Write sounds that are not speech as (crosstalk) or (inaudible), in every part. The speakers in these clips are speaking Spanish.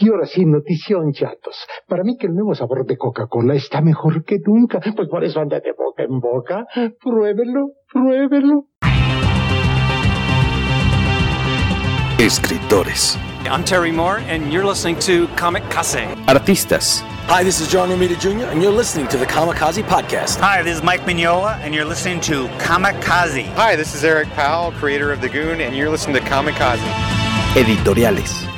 Y ahora sí, notición, chatos. Para mí que el nuevo sabor de Coca-Cola está mejor que nunca. Pues por eso anda de boca en boca. Pruébelo, pruébelo. Escritores. I'm Terry Moore, and you're listening to Comic Case. Artistas. Hi, this is John Romita Jr., and you're listening to the Kamikaze Podcast. Hi, this is Mike Mignola, and you're listening to Kamikaze. Hi, this is Eric Powell, creator of The Goon, and you're listening to Kamikaze. Editoriales.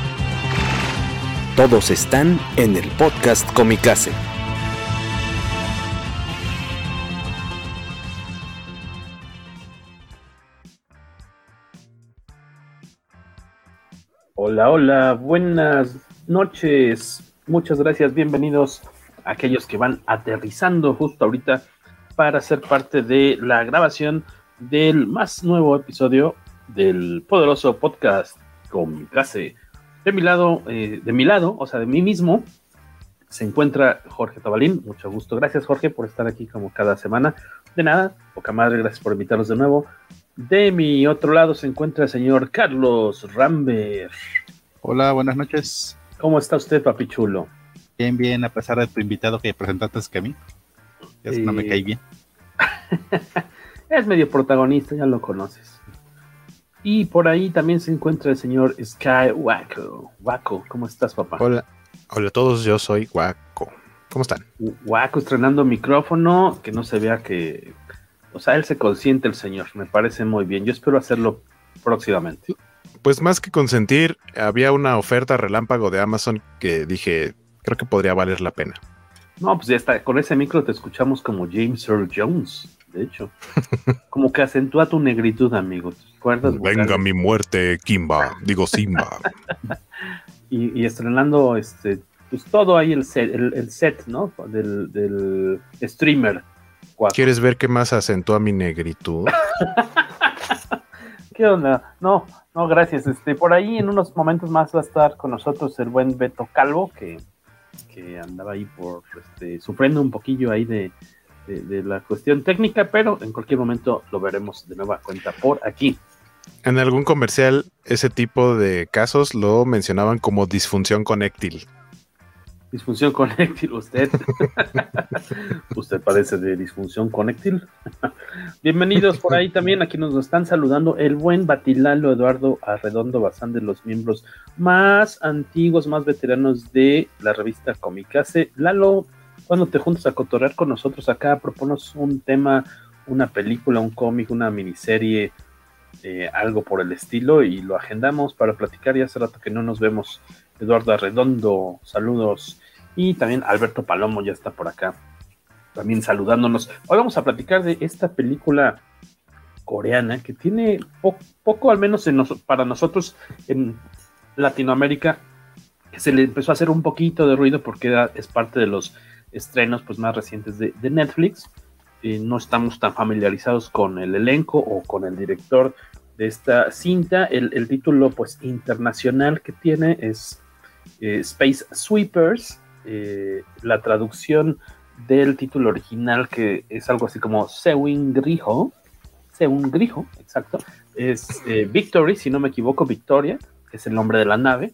Todos están en el podcast Comicase. Hola, hola, buenas noches. Muchas gracias, bienvenidos a aquellos que van aterrizando justo ahorita para ser parte de la grabación del más nuevo episodio del poderoso podcast Comicase. De mi lado, eh, de mi lado, o sea, de mí mismo, se encuentra Jorge Tabalín. Mucho gusto. Gracias, Jorge, por estar aquí como cada semana. De nada, poca madre, gracias por invitarnos de nuevo. De mi otro lado se encuentra el señor Carlos Rambert. Hola, buenas noches. ¿Cómo está usted, papi chulo? Bien, bien, a pesar de tu invitado que presentaste que a mí. Ya no me cae bien. (laughs) es medio protagonista, ya lo conoces. Y por ahí también se encuentra el señor Sky Waco. Waco, ¿cómo estás, papá? Hola, hola a todos, yo soy Waco. ¿Cómo están? Waco estrenando micrófono, que no se vea que. O sea, él se consiente el señor, me parece muy bien. Yo espero hacerlo próximamente. Pues más que consentir, había una oferta relámpago de Amazon que dije, creo que podría valer la pena. No, pues ya está, con ese micro te escuchamos como James Earl Jones, de hecho. (laughs) como que acentúa tu negritud, amigo. ¿Te acuerdas? Venga mi muerte, Kimba, digo Simba. (laughs) y, y, estrenando este, pues todo ahí el set, el, el set ¿no? Del, del streamer. ¿Quieres ver qué más acentúa mi negritud? (laughs) ¿Qué onda? No, no, gracias. Este, por ahí en unos momentos más va a estar con nosotros el buen Beto Calvo, que, que andaba ahí por este, sufriendo un poquillo ahí de, de, de, la cuestión técnica, pero en cualquier momento lo veremos de nueva cuenta por aquí. En algún comercial, ese tipo de casos lo mencionaban como disfunción conéctil. Disfunción conéctil, usted. (laughs) usted padece de disfunción conéctil. Bienvenidos por ahí también. Aquí nos están saludando el buen Batilalo Eduardo Arredondo Bazán de los miembros más antiguos, más veteranos de la revista Comicase. Lalo, cuando te juntas a cotorrear con nosotros acá, proponos un tema, una película, un cómic, una miniserie, eh, algo por el estilo y lo agendamos para platicar. Y hace rato que no nos vemos. Eduardo Arredondo, saludos. Y también Alberto Palomo ya está por acá, también saludándonos. Hoy vamos a platicar de esta película coreana que tiene po poco, al menos en para nosotros en Latinoamérica, que se le empezó a hacer un poquito de ruido porque es parte de los estrenos pues, más recientes de Netflix. No estamos tan familiarizados con el elenco o con el director de esta cinta. El, el título pues internacional que tiene es eh, Space Sweepers. Eh, la traducción del título original, que es algo así como Sewing Grijo, Sewing Grijo, exacto, es eh, Victory, si no me equivoco, Victoria, que es el nombre de la nave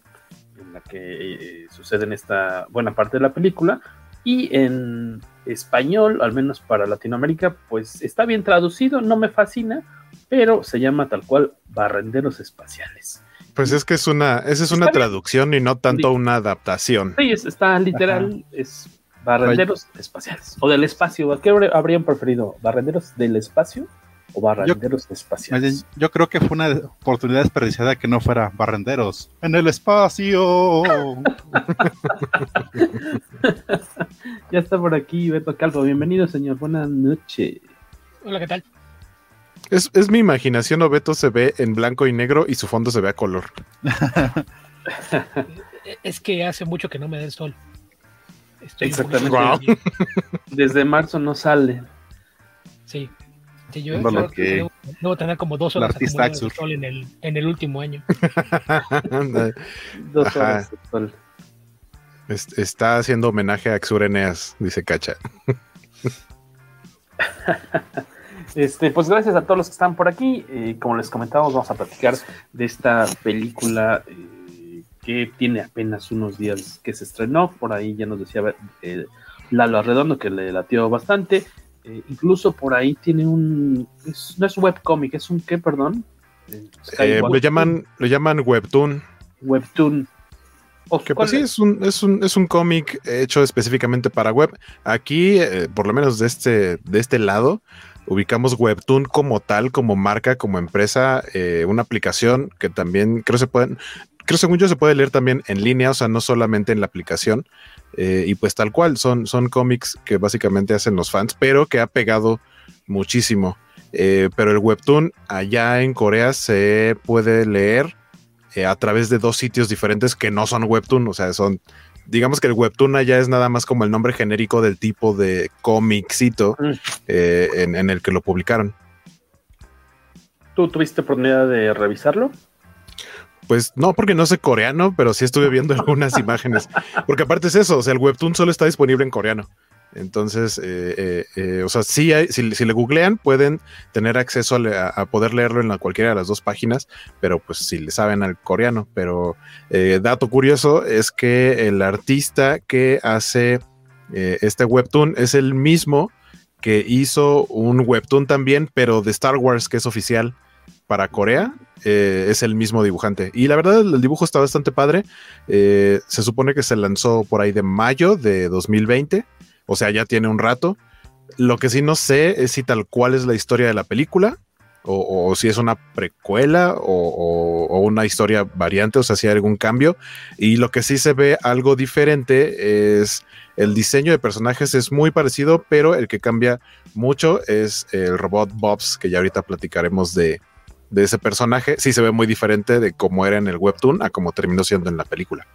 en la que eh, sucede en esta buena parte de la película, y en español, al menos para Latinoamérica, pues está bien traducido, no me fascina, pero se llama tal cual Barrenderos Espaciales. Pues es que es una, esa es una bien. traducción y no tanto una adaptación. Sí, es- está literal, es barrenderos espaciales. O del espacio. ¿Qué habr- habrían preferido? ¿Barrenderos del espacio o barrenderos Más espaciales? bien, Yo creo que fue una oportunidad desperdiciada que no fuera barrenderos. En el espacio. (laughs) ya está por aquí Beto Calvo. Bienvenido, señor. Buenas noches. Hola, ¿qué tal? Es, es mi imaginación, o Beto se ve en blanco y negro y su fondo se ve a color. (laughs) Es que hace mucho que no me da el sol. Exactamente. Wow. Desde marzo no sale. Sí. Yo, yo que... debo, debo, tener como dos horas de sol en el, en el último año. (laughs) dos horas de sol. Está haciendo homenaje a Axureneas, dice Cacha. (laughs) Este, pues gracias a todos los que están por aquí. Eh, como les comentamos, vamos a platicar de esta película eh, que tiene apenas unos días que se estrenó. Por ahí ya nos decía eh, Lalo Arredondo que le latió bastante. Eh, incluso por ahí tiene un. Es, no es webcomic, es un qué, perdón. Eh, lo, llaman, lo llaman Webtoon. Webtoon. Que pues sí, es un, es un, es un cómic hecho específicamente para web. Aquí, por lo menos de este, de este lado, ubicamos Webtoon como tal, como marca, como empresa, eh, una aplicación que también creo se pueden, creo según yo se puede leer también en línea, o sea, no solamente en la aplicación. Eh, y pues tal cual, son, son cómics que básicamente hacen los fans, pero que ha pegado muchísimo. Eh, pero el Webtoon allá en Corea se puede leer a través de dos sitios diferentes que no son Webtoon, o sea, son digamos que el webtoon ya es nada más como el nombre genérico del tipo de cómicito mm. eh, en, el que lo publicaron. ¿Tú tuviste oportunidad de revisarlo? Pues no, porque no sé coreano, pero sí estuve viendo (laughs) algunas imágenes. Porque aparte es eso, o sea, el webtoon solo está disponible en coreano. Entonces, eh, eh, eh, o sea, sí hay, si, le googlean, pueden tener acceso a, poder leerlo en la, cualquiera de las dos páginas, pero pues si le saben al coreano. Pero dato curioso es que el artista que hace este webtoon es el mismo que hizo un webtoon también, pero de Star Wars, que es oficial para Corea. es el mismo dibujante. Y la verdad, el dibujo está bastante padre. se supone que se lanzó por ahí de mayo de 2020 o sea, ya tiene un rato. Lo que sí no sé es si tal cual es la historia de la película, o, si es una precuela o, una historia variante, o sea, si hay algún cambio. Y lo que sí se ve algo diferente es el diseño de personajes es muy parecido, pero el que cambia mucho es el robot Bobs, que ya ahorita platicaremos de, de ese personaje. Sí se ve muy diferente de cómo era en el webtoon a cómo terminó siendo en la película.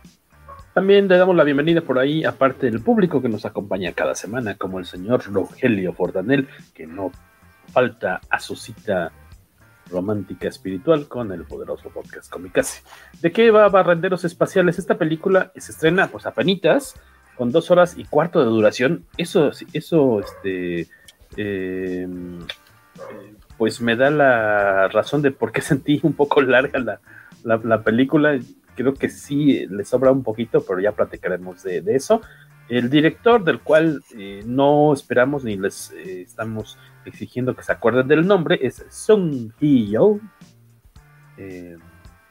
También le damos la bienvenida por ahí, aparte del público que nos acompaña cada semana, como el señor Rogelio Fordanel, que no falta a su cita romántica espiritual con el poderoso podcast Comicase. ¿De qué va Barrenderos Espaciales? Esta película se estrena pues penitas, con dos horas y cuarto de duración. Eso, eso, este, eh, pues me da la razón de por qué (laughs) sentí un poco larga la, la, la película creo que sí le sobra un poquito, pero ya platicaremos de, eso. El director, del cual eh, no esperamos ni les eh, estamos exigiendo que se acuerden del nombre, es Sung Hee-yo. Eh,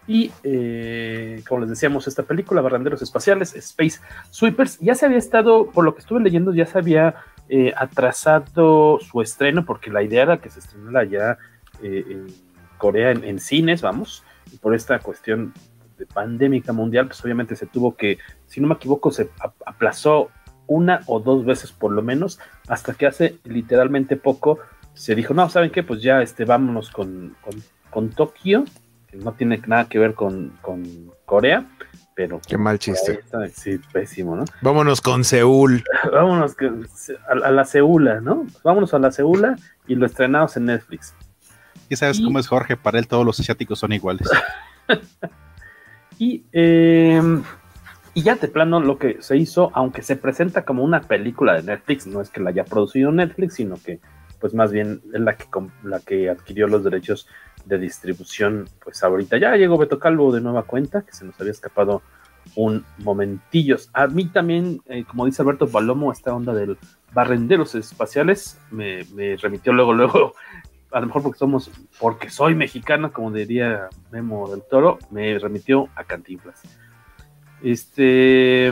y como les decíamos, esta película, Barranderos Espaciales, Space Sweepers, ya se había estado, por lo que estuve leyendo, ya se había atrasado su estreno, porque la idea era que se estrenara ya en Corea en, cines, vamos, y por esta cuestión pandémica mundial, pues obviamente se tuvo que, si no me equivoco, se aplazó una o dos veces por lo menos, hasta que hace literalmente poco se dijo, no, ¿saben qué? Pues ya este, vámonos con, con, Tokio, que no tiene nada que ver con, Corea, pero... Qué mal chiste. sí, pésimo, ¿no? Vámonos con Seúl. (laughs) vámonos a, la Seúla, ¿no? Vámonos a la Seúla y lo estrenamos en Netflix. Y sabes cómo es Jorge, para él todos los asiáticos son iguales. (laughs) Em, y, ya de plano lo que se hizo, aunque se presenta como una película de Netflix, no es que la haya producido Netflix, sino que pues más bien es la que, la que adquirió los derechos de distribución, pues ahorita ya llegó Beto Calvo de nueva cuenta, que se nos había escapado un momentillo. A mí también, eh, como dice Alberto Palomo, esta onda del barrenderos espaciales me, me, remitió luego, (laughs) luego a lo mejor porque somos, porque soy mexicano, como diría Memo del Toro, me remitió a Cantinflas. Este.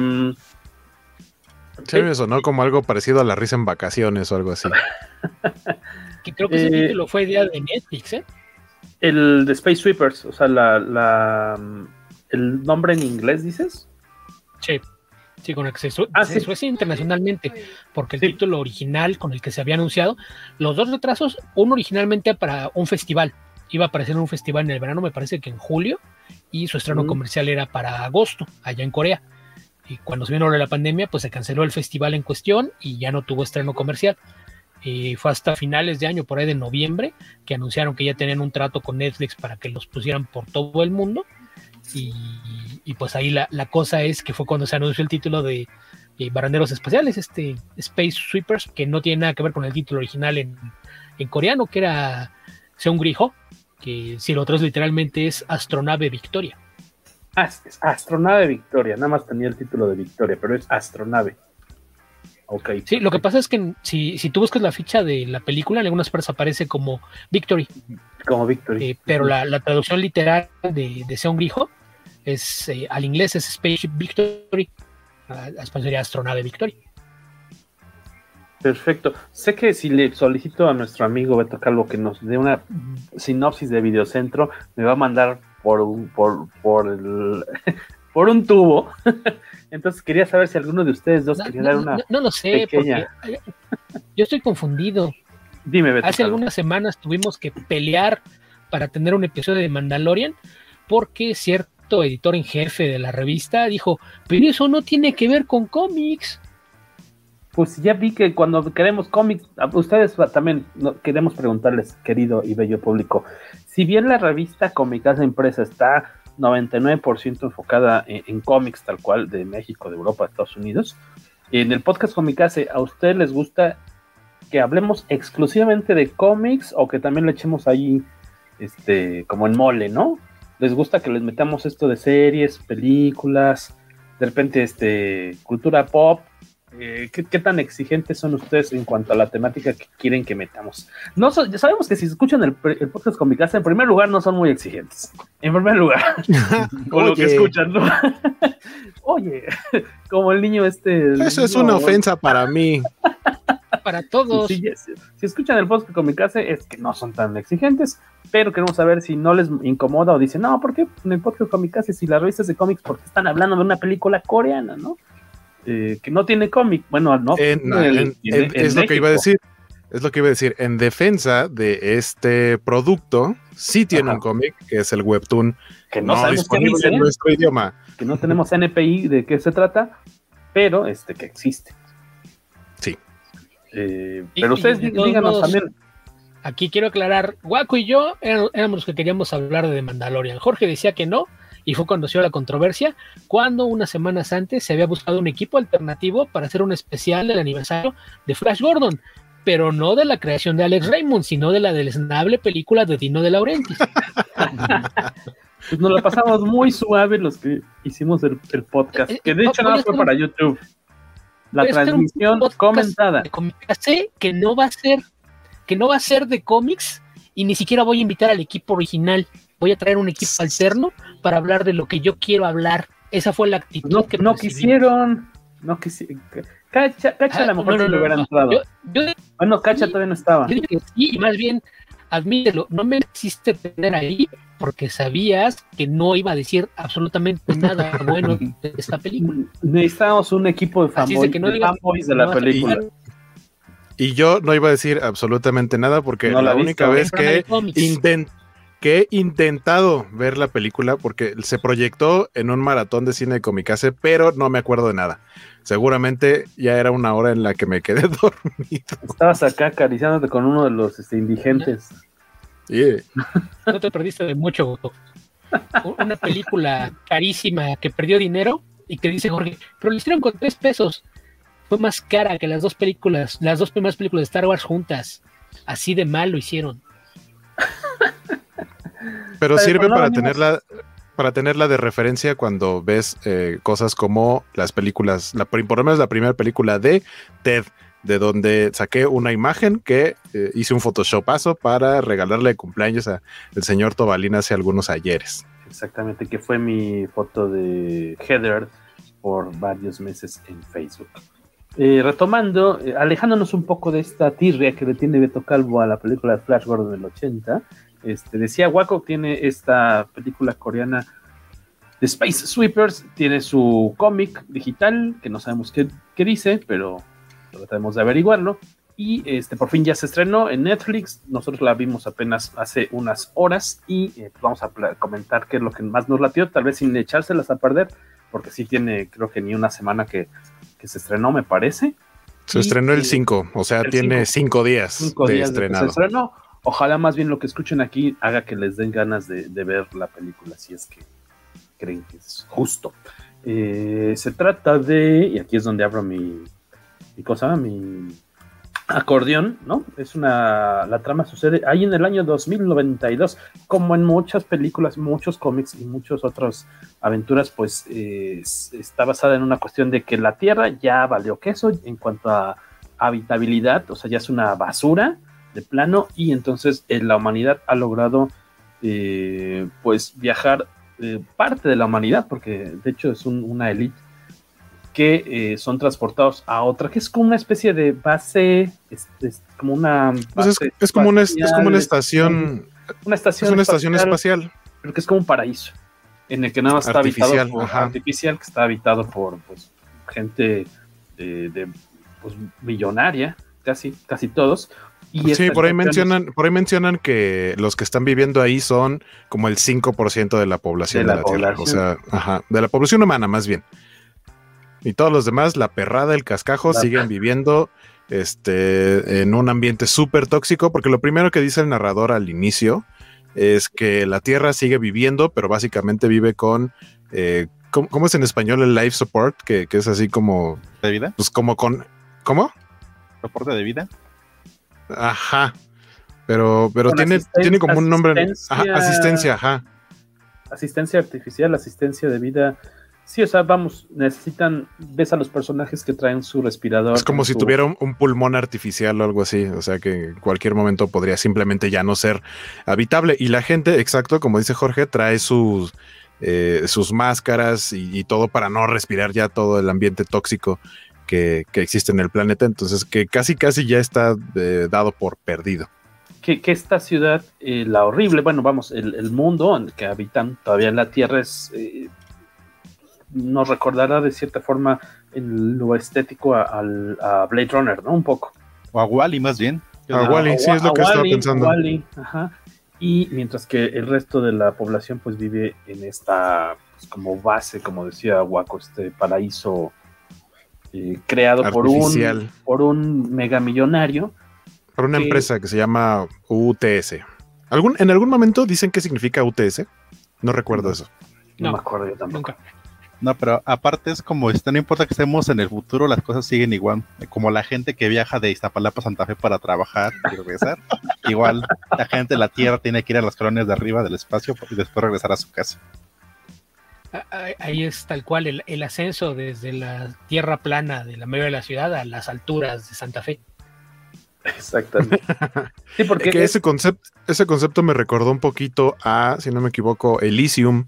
Sí, me sonó como algo parecido a la risa en vacaciones o algo así. (laughs) que creo que ese eh, título fue idea de Netflix, ¿eh? El de Space Sweepers, o sea, la, la, el nombre en inglés, dices? Sí. Sí, con el que se, ah, internacionalmente, porque el título original con el que se había anunciado, los dos retrasos, uno originalmente para un festival, iba a aparecer en un festival en el verano, me parece que en julio, y su estreno comercial era para agosto, allá en Corea. Y cuando se vino la pandemia, pues se canceló el festival en cuestión y ya no tuvo estreno comercial. Y fue hasta finales de año, por ahí de noviembre, que anunciaron que ya tenían un trato con Netflix para que los pusieran por todo el mundo. Y, pues ahí la, cosa es que fue cuando se anunció el título de eh, Baranderos Espaciales, este Space Sweepers, que no tiene nada que ver con el título original en, coreano, que era Seungriho, que si lo otro literalmente es Astronave Victoria. Astronave Victoria, nada más tenía el título de Victoria, pero es Astronave. Ok. Sí, lo que pasa es que si, si tú buscas la ficha de la película, en algunas partes aparece como Victory. Como Victory. Eh, pero la, traducción literal de, de Seungriho es eh, al inglés es Spaceship Victory, a, español sería Astronave Victory. Perfecto. Sé que si le solicito a nuestro amigo Beto Calvo que nos dé una sinopsis de Videocentro, me va a mandar por un, por, por, el, (laughs) por un tubo. (laughs) Entonces quería saber si alguno de ustedes dos quería dar una. No, lo sé, porque (laughs) yo estoy confundido. Dime, Beto Hace algunas semanas tuvimos que pelear para tener un episodio de Mandalorian porque cierto editor en jefe de la revista dijo, pero eso no tiene que ver con cómics pues ya vi que cuando queremos cómics, ustedes también queremos preguntarles, querido y bello público, si bien la revista Comicasa Empresa está 99% enfocada en, cómics tal cual de México, de Europa, de Estados Unidos, en el podcast Comicase, ¿a ustedes les gusta que hablemos exclusivamente de cómics o que también le echemos ahí este como en mole, ¿no? ¿Les gusta que les metamos esto de series, películas, de repente este cultura pop eh, ¿qué, tan exigentes son ustedes en cuanto a la temática que quieren que metamos? No sabemos que si escuchan el, podcast con mi casa, en primer lugar no son muy exigentes. En primer lugar, (laughs) con lo que escuchan, ¿no? (laughs) Oye, como el niño este. Eso es una ofensa para mí. para todos. Si, escuchan el podcast con mi casa, es que no son tan exigentes, pero queremos saber si no les incomoda o dicen, no, ¿por qué en el podcast con mi casa, si las revistas de cómics, porque están hablando de una película coreana, ¿no? Eh, que no tiene cómic. Bueno, no. es lo que iba a decir. Es lo que iba a decir. En defensa de este producto, sí tiene un cómic, que es el Webtoon. Que no, sabemos disponible en nuestro idioma. Que no tenemos NPI de qué se trata, pero este que existe. Sí. Eh, pero ustedes díganos también. Aquí quiero aclarar, Waco y yo éramos los que queríamos hablar de Mandalorian. Jorge decía que no, y fue cuando se la controversia, cuando unas semanas antes se había buscado un equipo alternativo para hacer un especial del aniversario de Flash Gordon, pero no de la creación de Alex Raymond, sino de la deleznable película de Dino de Laurentiis. pues nos la pasamos muy suave los que hicimos el, podcast, que de hecho nada fue para YouTube. La transmisión comentada. Sé que no va a ser, que no va a ser de cómics y ni siquiera voy a invitar al equipo original voy a traer un equipo alterno para hablar de lo que yo quiero hablar. Esa fue la actitud no, que no quisieron. No quisieron. Cacha, Cacha a lo mejor no, no, hubiera entrado. bueno, Cacha todavía no estaba. Yo que sí, y más bien, admítelo, no me hiciste tener ahí porque sabías que no iba a decir absolutamente nada (laughs) bueno de esta película. Necesitábamos un equipo de fanboys de, de la película. Y yo no iba a decir absolutamente nada porque la, única vez que intenté que he intentado ver la película porque se proyectó en un maratón de cine de Comicase, pero no me acuerdo de nada. Seguramente ya era una hora en la que me quedé (laughs) dormido. Estabas acá acariciándote con uno de los este, indigentes. No te perdiste de mucho. Una película carísima que perdió dinero y que dice Jorge, pero lo hicieron con tres pesos. Fue más cara que las dos películas, las dos primeras películas de Star Wars juntas. Así de mal lo hicieron. Pero sirve para tenerla para tenerla de referencia cuando ves eh, cosas como las películas, la, por lo menos la primera película de Ted, de donde saqué una imagen que eh, hice un photoshopazo para regalarle de cumpleaños al señor Tobalín hace algunos ayeres. Exactamente, que fue mi foto de Heather por varios meses en Facebook. Eh, retomando, alejándonos un poco de esta tirria que le tiene Beto Calvo a la película de Flash Gordon del 80, este, decía Waco tiene esta película coreana de Space Sweepers, tiene su cómic digital, que no sabemos qué, dice, pero trataremos de averiguarlo. Y este, por fin ya se estrenó en Netflix. Nosotros la vimos apenas hace unas horas y eh, vamos a comentar qué es lo que más nos latió, tal vez sin echárselas a perder, porque sí tiene, creo que ni una semana que, se estrenó, me parece. Se estrenó el 5, o sea, tiene 5 días cinco de días estrenado. se estrenó. Ojalá más bien lo que escuchen aquí haga que les den ganas de, ver la película, si es que creen que es justo. Eh, se trata de, y aquí es donde abro mi, cosa, mi acordeón, ¿no? Es una, la trama sucede ahí en el año 2092, como en muchas películas, muchos cómics y muchas otras aventuras, pues eh, está basada en una cuestión de que la Tierra ya valió queso en cuanto a habitabilidad, o sea, ya es una basura de plano y entonces eh, la humanidad ha logrado, eh, pues, viajar parte de la humanidad, porque de hecho es una élite que eh, son transportados a otra, que es como una especie de base, es, como una... Pues es, como una, es como una estación... Una estación, es una estación espacial, Pero que es como un paraíso, en el que nada más está habitado por artificial, que está habitado por pues, gente de, pues, millonaria, casi, casi todos. Y sí, por ahí, mencionan, por ahí mencionan que los que están viviendo ahí son como el 5% de la población de, la, Tierra. O sea, ajá, de la población humana más bien. Y todos los demás, la perrada, el cascajo, siguen viviendo este, en un ambiente súper tóxico, porque lo primero que dice el narrador al inicio es que la Tierra sigue viviendo, pero básicamente vive con, eh, ¿cómo, es en español el life support? Que, es así como... ¿De vida? Pues como con... ¿Cómo? ¿Soporte de vida? Ajá. Pero, pero tiene, tiene como un nombre... asistencia, ajá. Asistencia artificial, asistencia de vida Sí, o sea, vamos, necesitan, ves a los personajes que traen su respirador. Es como si tuviera un, pulmón artificial o algo así, o sea que en cualquier momento podría simplemente ya no ser habitable. Y la gente, exacto, como dice Jorge, trae sus, eh, sus máscaras y, todo para no respirar ya todo el ambiente tóxico que, existe en el planeta. Entonces, que casi, casi ya está eh, dado por perdido. Que, esta ciudad, eh, la horrible, bueno, vamos, el, el, mundo en el que habitan todavía en la Tierra es nos recordará de cierta forma en lo estético a, Blade Runner, ¿no? Un poco. O a Wally más bien. A, Wally, sí, es lo que estaba pensando. ajá. Y mientras que el resto de la población pues vive en esta pues, como base, como decía Waco, este paraíso eh, creado por un, por un megamillonario. Por una empresa que se llama UTS. ¿Algún, ¿En algún momento dicen qué significa UTS? No recuerdo eso. No, me acuerdo yo tampoco. No, pero aparte es como, no importa que estemos en el futuro, las cosas siguen igual. Como la gente que viaja de Iztapalapa a Santa Fe para trabajar y regresar. (laughs) igual la gente de la Tierra tiene que ir a las colonias de arriba del espacio y después regresar a su casa. Ahí es tal cual el, ascenso desde la tierra plana de la medio de la ciudad a las alturas de Santa Fe. Exactamente. (laughs) Sí, porque ese, concepto, ese concepto me recordó un poquito a, si no me equivoco, Elysium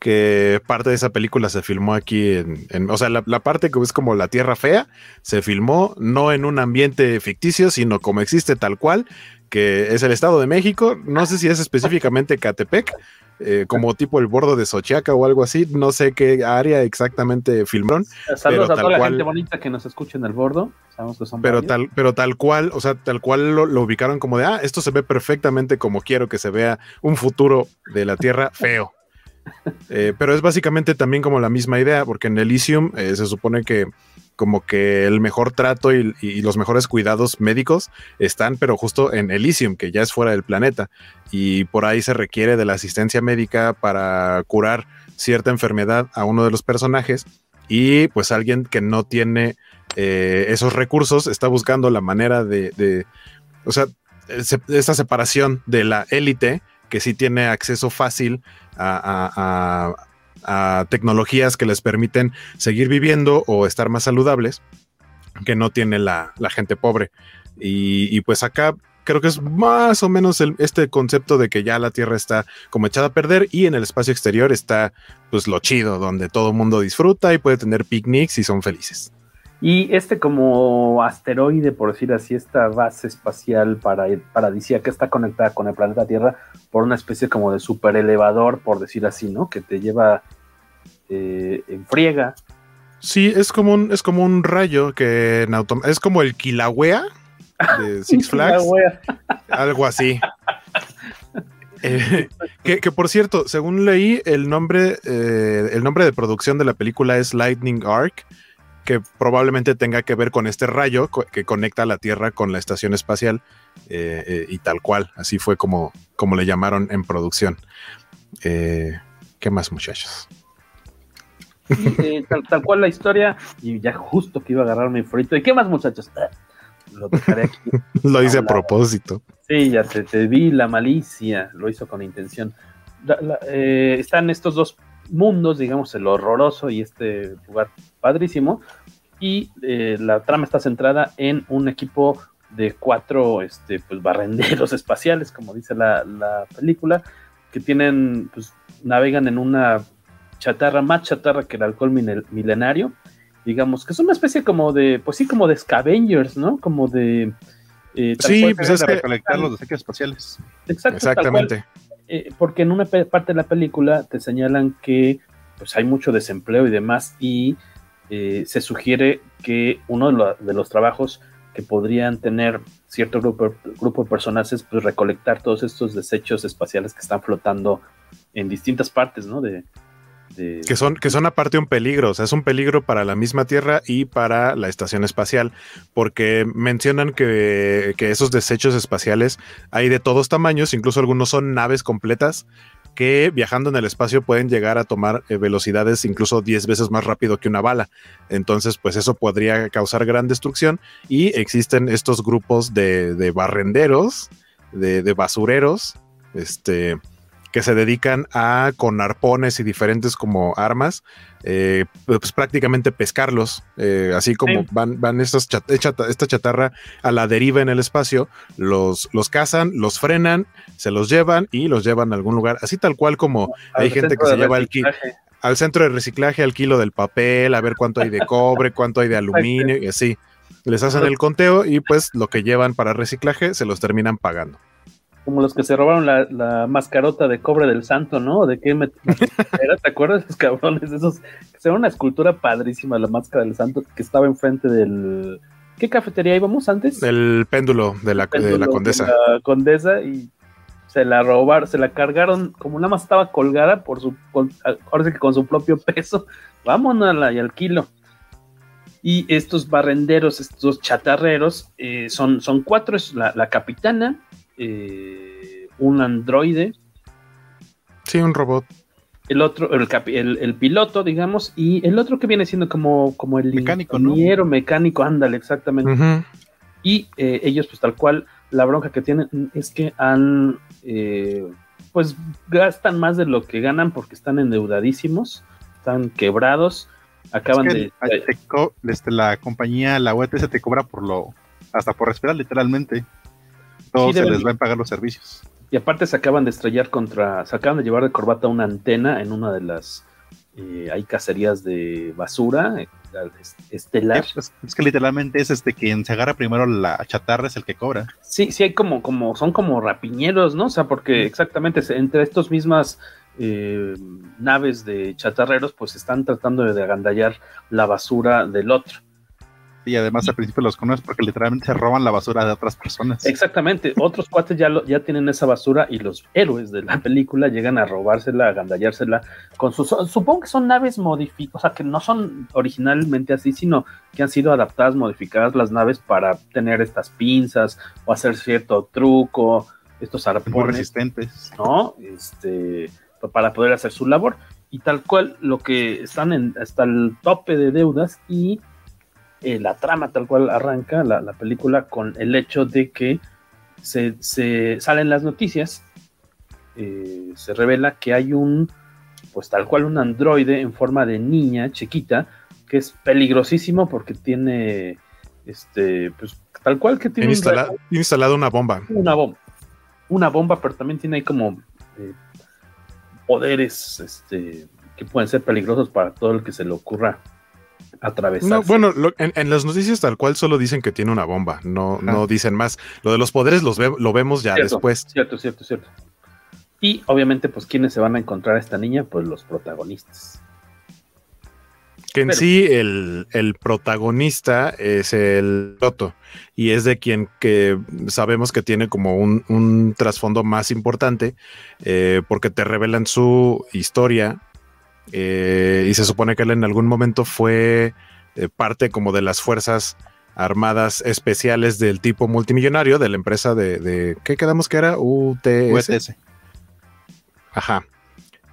que parte de esa película se filmó aquí en, o sea, la, parte que es como la Tierra Fea, se filmó no en un ambiente ficticio, sino como existe tal cual, que es el Estado de México, no sé si es específicamente Catepec, eh, como tipo el bordo de Sochiaca o algo así, no sé qué área exactamente filmaron. Saludos a toda la gente bonita que nos escucha en el bordo, sabemos que son pero tal, pero tal cual, o sea, tal cual lo, lo ubicaron como de, ah, esto se ve perfectamente como quiero que se vea un futuro de la Tierra feo. Eh, pero es básicamente también como la misma idea, porque en Elysium eh, se supone que como que el mejor trato y, los mejores cuidados médicos están, pero justo en Elysium, que ya es fuera del planeta. Y por ahí se requiere de la asistencia médica para curar cierta enfermedad a uno de los personajes. Y pues alguien que no tiene eh, esos recursos está buscando la manera de, o sea, esa separación de la élite que sí tiene acceso fácil a, tecnologías que les permiten seguir viviendo o estar más saludables que no tiene la, gente pobre. Y, pues acá creo que es más o menos este concepto de que ya la Tierra está como echada a perder y en el espacio exterior está pues lo chido, donde todo el mundo disfruta y puede tener picnics y son felices. Y este como asteroide, por decir así, esta base espacial para, paradisíaca está conectada con el planeta Tierra por una especie como de super elevador, por decir así, ¿no? Que te lleva eh, en friega. Sí, es como un, es como un rayo que en es como el Kilauea, de (laughs) Six Flags. algo así. (laughs) Eh, que, que, por cierto, según leí, el nombre, eh, el nombre de producción de la película es Lightning Arc, que probablemente tenga que ver con este rayo que conecta la Tierra con la estación espacial eh, y tal cual. Así fue como, como le llamaron en producción. ¿Qué más, muchachos? tal, cual la historia, y ya justo que iba a agarrar mi frito. ¿Y qué más, muchachos? lo dejaré aquí. (laughs) lo hice a propósito. Sí, ya te, vi la malicia, lo hizo con intención. Eh, están estos dos mundos, digamos, el horroroso y este lugar padrísimo. Y eh, la trama está centrada en un equipo de cuatro este, pues, barrenderos (laughs) espaciales, como dice la, la película, que tienen, pues, navegan en una chatarra, más chatarra que el alcohol milenario, digamos, que es una especie como de, pues sí, como de scavengers, ¿no? Como de... Eh, sí, pues es de recolectar los (laughs) desechos espaciales. Exacto, Exactamente. Eh, porque en una parte de la película te señalan que pues hay mucho desempleo y demás y eh, se sugiere que uno de, los trabajos que podrían tener cierto grupo, grupo de personas es pues, recolectar todos estos desechos espaciales que están flotando en distintas partes, ¿no? De, que, son, que son aparte un peligro, o sea, es un peligro para la misma Tierra y para la estación espacial, porque mencionan que, esos desechos espaciales hay de todos tamaños, incluso algunos son naves completas que viajando en el espacio pueden llegar a tomar eh, velocidades incluso 10 veces más rápido que una bala. Entonces, pues eso podría causar gran destrucción y existen estos grupos de, de barrenderos, de, de basureros, este, que se dedican a con arpones y diferentes como armas, eh, pues prácticamente pescarlos, eh, así como van, van estas esta chatarra a la deriva en el espacio, los, los cazan, los frenan, se los llevan y los llevan a algún lugar, así tal cual como hay gente que se lleva al al centro de reciclaje, al kilo del papel, a ver cuánto hay de cobre, (laughs) cuánto hay de aluminio y así. Les hacen el conteo y pues lo que llevan para reciclaje se los terminan pagando como los que se robaron la, mascarota de cobre del santo, ¿no? ¿De qué me, era? ¿Te acuerdas de esos cabrones? Esos, que era una escultura padrísima, la máscara del santo, que estaba enfrente del... ¿Qué cafetería íbamos antes? El péndulo de la, de la condesa. la condesa y se la robaron, se la cargaron, como nada más estaba colgada por su, ahora sí que con su propio peso, vámonos y al kilo. Y estos barrenderos, estos chatarreros, eh, son, son cuatro, es la, la capitana, eh, un androide. Sí, un robot. El otro, el, el, piloto, digamos, y el otro que viene siendo como, como el mecánico, ingeniero mecánico, ándale, exactamente. Y eh, ellos, pues tal cual, la bronca que tienen es que han, eh, pues gastan más de lo que ganan porque están endeudadísimos, están quebrados, acaban de... Este, la compañía, la UETS te cobra por lo, hasta por respirar literalmente. Todos se les van a pagar los servicios. Y aparte se acaban de estrellar contra, se acaban de llevar de corbata una antena en una de las eh, hay cacerías de basura eh, estelar. Es, que literalmente es este quien se agarra primero la chatarra es el que cobra. Sí, sí hay como, como, son como rapiñeros, ¿no? O sea, porque exactamente entre estos mismas eh, naves de chatarreros, pues están tratando de agandallar la basura del otro. Y además al principio los conoces porque literalmente se roban la basura de otras personas. Exactamente, otros cuates ya, ya tienen esa basura y los héroes de la película llegan a robársela, a gandallársela con sus... Supongo que son naves modificadas, o sea, que no son originalmente así, sino que han sido adaptadas, modificadas las naves para tener estas pinzas o hacer cierto truco, estos arpones. Muy resistentes. ¿No? Este, para poder hacer su labor. Y tal cual, lo que están en, hasta el tope de deudas y eh, la trama tal cual arranca la, película con el hecho de que se, salen las noticias, eh, se revela que hay un, pues tal cual un androide en forma de niña chiquita, que es peligrosísimo porque tiene, este, pues tal cual que tiene... instalado una bomba. Una bomba. Una bomba, pero también tiene ahí como eh, poderes, este, que pueden ser peligrosos para todo el que se le ocurra atravesar. bueno, en, las noticias tal cual solo dicen que tiene una bomba, no, no dicen más. Lo de los poderes los lo vemos ya después. Cierto, cierto, cierto. Y obviamente, pues, ¿quiénes se van a encontrar a esta niña? Pues los protagonistas. Que en sí el, el, protagonista es el Loto y es de quien que sabemos que tiene como un, un trasfondo más importante eh, porque te revelan su historia eh, y se supone que él en algún momento fue eh, parte como de las fuerzas armadas especiales del tipo multimillonario de la empresa de, de ¿qué quedamos que era? UTS. UTS. Ajá.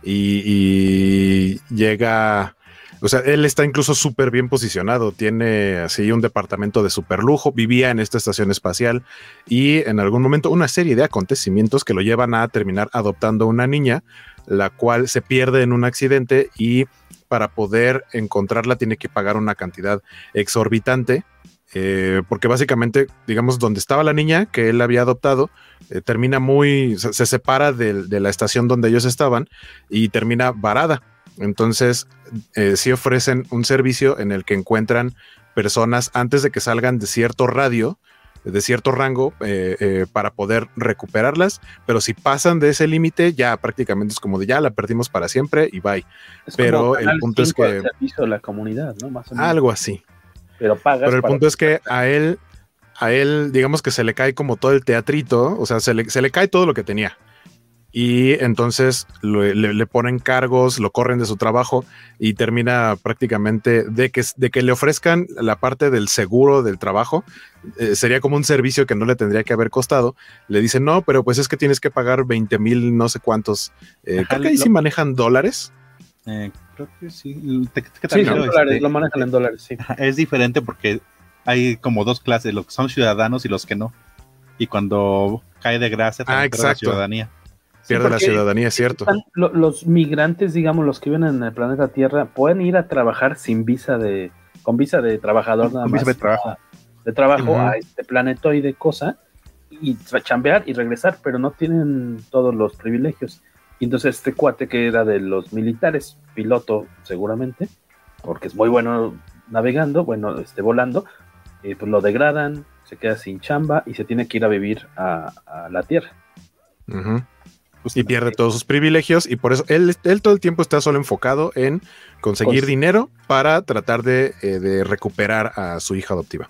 Y, y llega o sea, él está incluso súper bien posicionado, tiene así un departamento de super lujo, vivía en esta estación espacial y en algún momento una serie de acontecimientos que lo llevan a terminar adoptando una niña, la cual se pierde en un accidente y para poder encontrarla tiene que pagar una cantidad exorbitante. Eh, porque básicamente, digamos, donde estaba la niña que él había adoptado, eh, termina muy, se, separa de la estación donde ellos estaban y termina varada entonces, eh, sí ofrecen un servicio en el que encuentran personas antes de que salgan de cierto radio, de cierto rango, eh, eh, para poder recuperarlas, pero si pasan de ese límite, ya prácticamente es como de ya la perdimos para siempre y bye. pero el punto es que... la comunidad, ¿no? Algo así. Pero pagas. Pero el punto es que a él, a él, digamos que se le cae como todo el teatrito, o sea, se le, se le cae todo lo que tenía y entonces le, ponen cargos, lo corren de su trabajo y termina prácticamente de que, de que le ofrezcan la parte del seguro del trabajo. Eh, sería como un servicio que no le tendría que haber costado. Le dicen, no, pero pues es que tienes que pagar 20 mil, no sé cuántos. Eh, creo que ahí sí manejan dólares. Eh, creo que sí. sí, dólares, lo manejan en dólares, sí. Es diferente porque hay como dos clases, los que son ciudadanos y los que no. Y cuando cae de gracia, ah, exacto. la ciudadanía pierde la ciudadanía, es cierto. los migrantes, digamos, los que viven en el planeta Tierra, pueden ir a trabajar sin visa de, con visa de trabajador nada más. de trabajo. de trabajo a este planetoide cosa y chambear y regresar, pero no tienen todos los privilegios. Y entonces este cuate que era de los militares, piloto seguramente, porque es muy bueno navegando, bueno, este, volando, eh, pues lo degradan, se queda sin chamba y se tiene que ir a vivir a, la Tierra y pierde todos sus privilegios y por eso él, él, todo el tiempo está solo enfocado en conseguir dinero para tratar de, eh, recuperar a su hija adoptiva.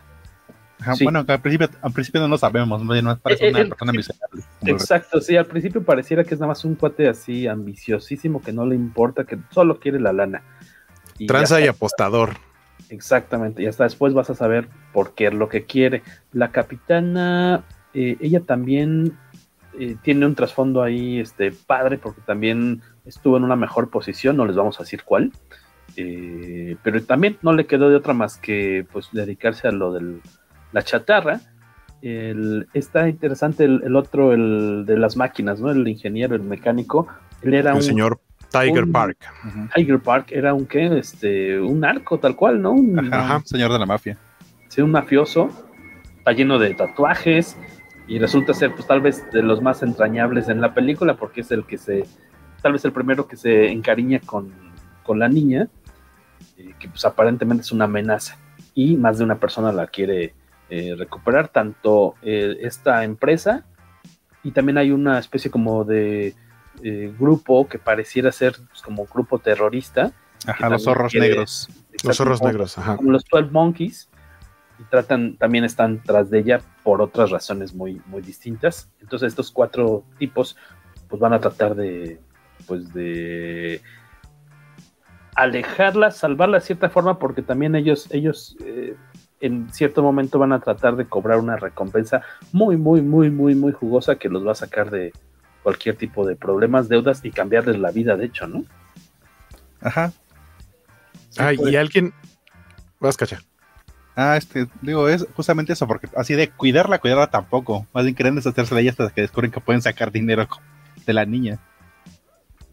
Bueno, al principio, al principio no lo sabemos, no parece eh, una eh, persona miserable. Exacto, sí, al principio pareciera que es nada más un cuate así ambiciosísimo que no le importa, que solo quiere la lana. Y Tranza y apostador. Exactamente, y hasta después vas a saber por qué es lo que quiere. La capitana, ella también eh, tiene un trasfondo ahí este, padre porque también estuvo en una mejor posición, no les vamos a decir cuál, eh, pero también no le quedó de otra más que pues dedicarse a lo de la chatarra. está interesante el, otro, el de las máquinas, ¿no? El ingeniero, el mecánico. Él era el señor Tiger Park. Tiger Park era un qué, este, un arco tal cual, ¿no? Ajá, señor de la mafia. Sí, un mafioso. Está lleno de tatuajes y resulta ser pues tal vez de los más entrañables en la película porque es el que se, tal vez el primero que se encariña con, la niña, eh, que pues aparentemente es una amenaza y más de una persona la quiere eh, recuperar, tanto eh, esta empresa y también hay una especie como de grupo que pareciera ser pues, como grupo terrorista. Ajá, los zorros negros. Los zorros negros, ajá. Como los 12 Monkeys, y tratan, también están tras de ella por otras razones muy, muy distintas. Entonces estos cuatro tipos pues van a tratar de, pues de alejarla, salvarla de cierta forma, porque también ellos, ellos eh, en cierto momento van a tratar de cobrar una recompensa muy, muy, muy, muy, muy jugosa que los va a sacar de cualquier tipo de problemas, deudas y cambiarles la vida, de hecho, ¿no? Ajá. ah, y alguien. Vas, cacha. Ah, este, digo, es justamente eso, porque así de cuidarla, cuidarla tampoco. Más bien quieren deshacerse de ella hasta que descubren que pueden sacar dinero de la niña.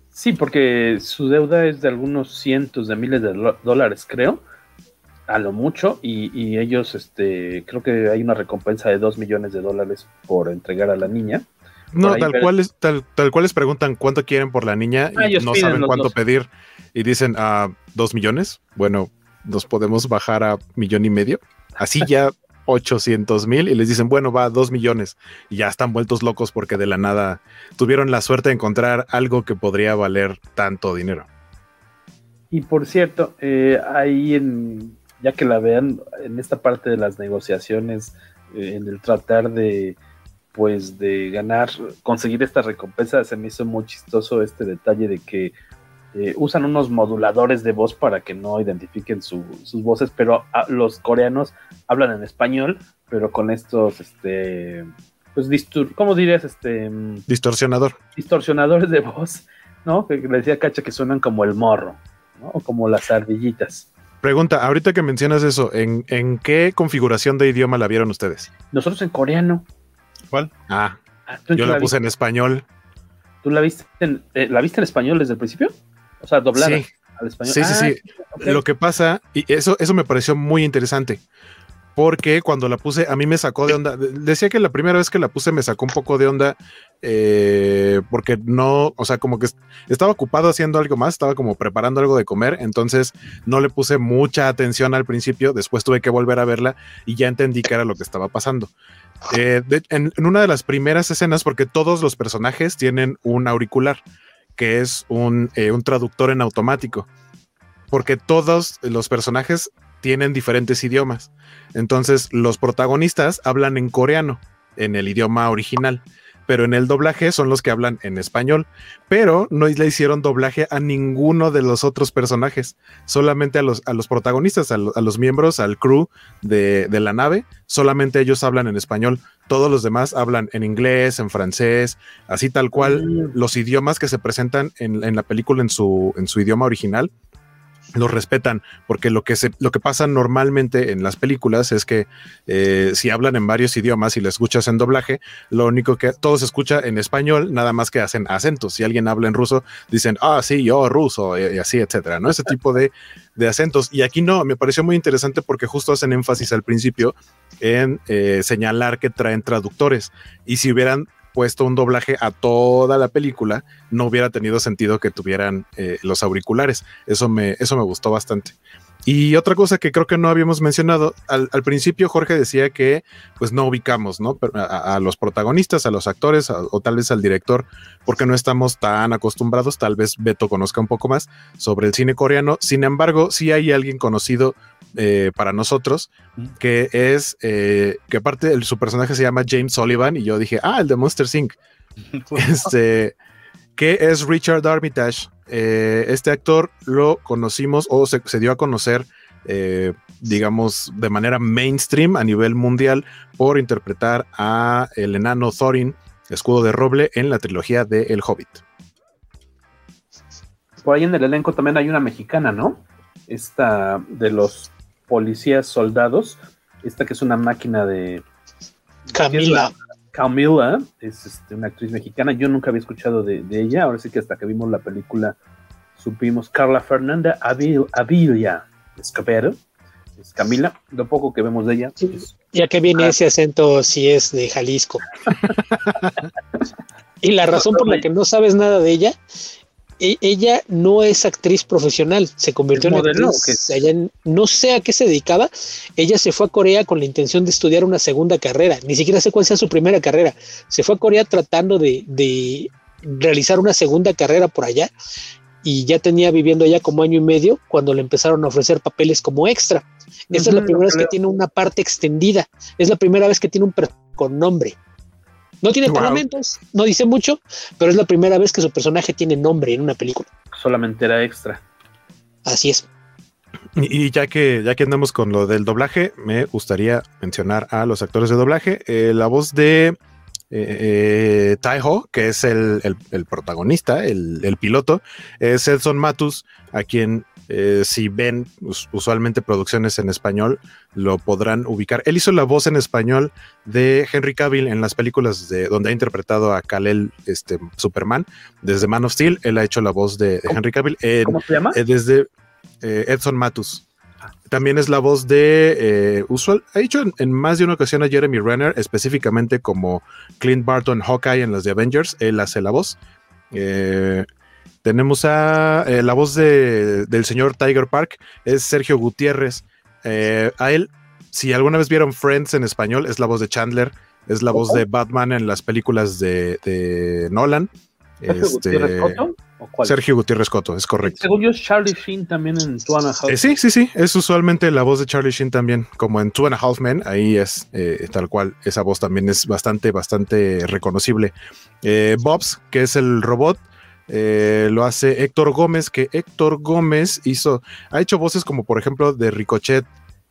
Sí, porque su deuda es de algunos cientos de miles de dólares, creo, a lo mucho, y, ellos, este, creo que hay una recompensa de dos millones de dólares por entregar a la niña. No, tal cual, es, tal, tal cual les preguntan cuánto quieren por la niña y ah, no saben cuánto pedir y dicen a ah, dos millones. Bueno, nos podemos bajar a millón y medio. Así ya (laughs) 800 mil y les dicen, bueno, va a 2 millones. Y ya están vueltos locos porque de la nada tuvieron la suerte de encontrar algo que podría valer tanto dinero. Y por cierto, eh, ahí en, ya que la vean, en esta parte de las negociaciones, eh, en el tratar de, pues, de ganar, conseguir esta recompensa, se me hizo muy chistoso este detalle de que eh, usan unos moduladores de voz para que no identifiquen sus voces, pero los coreanos hablan en español, pero con estos, este, pues, ¿cómo dirías? Este, mm, distorsionador. Distorsionadores de voz, ¿no? Que le decía Cacha que suenan como el morro, ¿no? O como las ardillitas. Pregunta, ahorita que mencionas eso, ¿en, ¿en qué configuración de idioma la vieron ustedes? Nosotros en coreano. ¿Cuál? Ah, ah yo la, puse en español. ¿Tú la viste en, eh, la viste en español desde el principio? O sea, doblada sí. al español. Sí, sí, sí. Ah, Lo que pasa, y eso, eso me pareció muy interesante. Porque cuando la puse, a mí me sacó de onda. Decía que la primera vez que la puse me sacó un poco de onda. Eh, porque no, o sea, como que estaba ocupado haciendo algo más, estaba como preparando algo de comer. Entonces no le puse mucha atención al principio. Después tuve que volver a verla y ya entendí que era lo que estaba pasando. Eh, en, una de las primeras escenas, porque todos los personajes tienen un auricular que es eh, un, traductor en automático, porque todos los personajes tienen diferentes idiomas. Entonces, los protagonistas hablan en coreano, en el idioma original pero en el doblaje son los que hablan en español, pero no le hicieron doblaje a ninguno de los otros personajes, solamente a los, a los protagonistas, a, los miembros, al crew de, la nave, solamente ellos hablan en español, todos los demás hablan en inglés, en francés, así tal cual mm. los idiomas que se presentan en, en la película en su, en su idioma original los respetan, porque lo que, se, lo que pasa normalmente en las películas es que eh, si hablan en varios idiomas y le escuchas en doblaje, lo único que todo se escucha en español, nada más que hacen acentos. Si alguien habla en ruso, dicen, ah, sí, yo ruso, y, así, etcétera, ¿no? Ese tipo de, de, acentos. Y aquí no, me pareció muy interesante porque justo hacen énfasis al principio en eh, señalar que traen traductores. Y si hubieran puesto un doblaje a toda la película, no hubiera tenido sentido que tuvieran eh, los auriculares. Eso me, eso me gustó bastante. Y otra cosa que creo que no habíamos mencionado, al, principio Jorge decía que pues no ubicamos ¿no? A, los protagonistas, a los actores o tal vez al director, porque no estamos tan acostumbrados, tal vez Beto conozca un poco más sobre el cine coreano, sin embargo, sí hay alguien conocido eh, para nosotros, que es, eh, que aparte de su personaje se llama James Sullivan, y yo dije, ah, el de Monster Inc. (laughs) este, que es Richard Armitage, eh, este actor lo conocimos o se, dio a conocer, eh, digamos, de manera mainstream a nivel mundial por interpretar a el enano Thorin, escudo de roble, en la trilogía de El Hobbit. Por ahí en el elenco también hay una mexicana, ¿no? Esta de los policías soldados, esta que es una máquina de... Camila. Camila es este, una actriz mexicana. Yo nunca había escuchado de, ella. Ahora sí que hasta que vimos la película supimos. Carla Fernanda Avil, Avilia Escapero. Es Camila. Lo poco que vemos de ella. ya que viene ese acento, si es de Jalisco. (laughs) y la razón por la que no sabes nada de ella e, ella no es actriz profesional, se convirtió en modelo, actriz. Ella no sé a qué se dedicaba. Ella se fue a Corea con la intención de estudiar una segunda carrera. Ni siquiera sé cuál sea su primera carrera. Se fue a Corea tratando de, realizar una segunda carrera por allá y ya tenía viviendo allá como año y medio cuando le empezaron a ofrecer papeles como extra. Esta es la primera vez que tiene una parte extendida. Es la primera vez que tiene un con nombre. No tiene parlamentos, no dice mucho, pero es la primera vez que su personaje tiene nombre en una película. Solamente era extra. Así es. Y, ya que ya que andamos con lo del doblaje, me gustaría mencionar a los actores de doblaje. Eh, la voz de eh, eh que es el, protagonista, el, piloto, es Edson Matus, a quien eh, si ven usualmente producciones en español, lo podrán ubicar. Él hizo la voz en español de Henry Cavill en las películas de donde ha interpretado a Kal-El, este Superman. Desde Man of Steel, él ha hecho la voz de, Henry Cavill. ¿Cómo se llama? Eh, desde eh, Edson Matus. También es la voz de usual. Ha dicho en, más de una ocasión a Jeremy Renner, específicamente como Clint Barton Hawkeye en las de Avengers. Él hace la voz. Eh, tenemos a eh, la voz del señor Tiger Park, es Sergio Gutiérrez. Eh, a él, si alguna vez vieron Friends en español, es la voz de Chandler, es la voz de Batman en las películas de, Nolan. Este, Sergio Gutiérrez Coto, es correcto. Según yo, Charlie Sheen también en Two and a Half. Eh, sí, sí, sí, es usualmente la voz de Charlie Sheen también, como en Two and a Half Men, ahí es eh, tal cual, esa voz también es bastante, bastante reconocible. Eh, Bobs, que es el robot, lo hace Héctor Gómez, que Héctor Gómez hizo, ha hecho voces como por ejemplo de Ricochet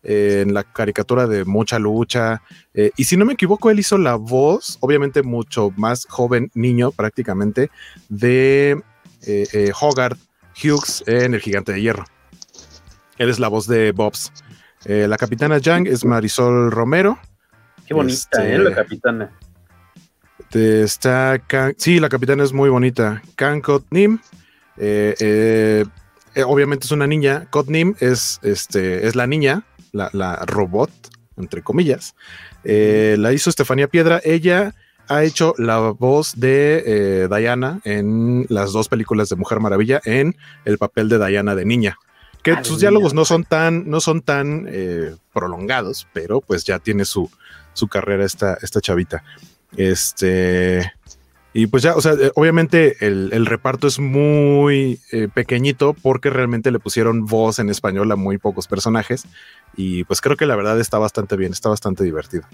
en la caricatura de Mucha Lucha, y si no me equivoco, él hizo la voz, obviamente mucho más joven, niño prácticamente, de eh, eh, Hogarth Hughes en El Gigante de Hierro. Él es la voz de Bobs. Eh, la capitana Yang es Marisol Romero. Qué bonita, ¿eh? La capitana. Está sí, la capitana es muy bonita. Kankot Nim. obviamente es una niña. Kot Nim es, este, es la niña, la, robot, entre comillas. la hizo Estefanía Piedra. Ella ha hecho la voz de eh, Diana en las dos películas de Mujer Maravilla en el papel de Diana de niña. Que ah, sus diálogos no son tan, no son tan eh, prolongados, pero pues ya tiene su, su carrera esta, esta chavita. Este. Y pues ya, o sea, eh, obviamente el, reparto es muy pequeñito porque realmente le pusieron voz en español a muy pocos personajes. Y pues creo que la verdad está bastante bien, está bastante divertido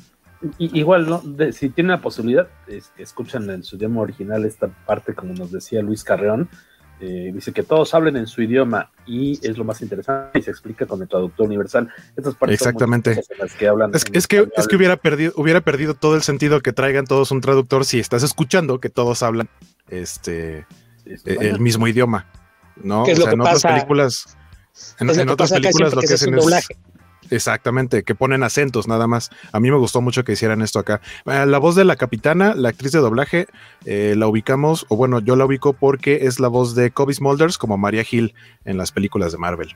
igual, ¿no? si tienen la posibilidad, escuchan en su idioma original esta parte, como nos decía Luis Carreón, eh, dice que todos hablen en su idioma y es lo más interesante y se explica con el traductor universal. Estas partes Exactamente. que hablan es, que, es que hubiera perdido, hubiera perdido todo el sentido que traigan todos un traductor si estás escuchando que todos hablan este e, el mismo idioma. ¿No? o sea, en otras películas. En, otras películas lo que hacen es. Exactamente, que ponen acentos nada más. A mí me gustó mucho que hicieran esto acá. Ah, la voz de la capitana, la actriz de doblaje, eh, la ubicamos, o bueno, yo la ubico porque es la voz de Kobe Smulders como María Hill en las películas de Marvel.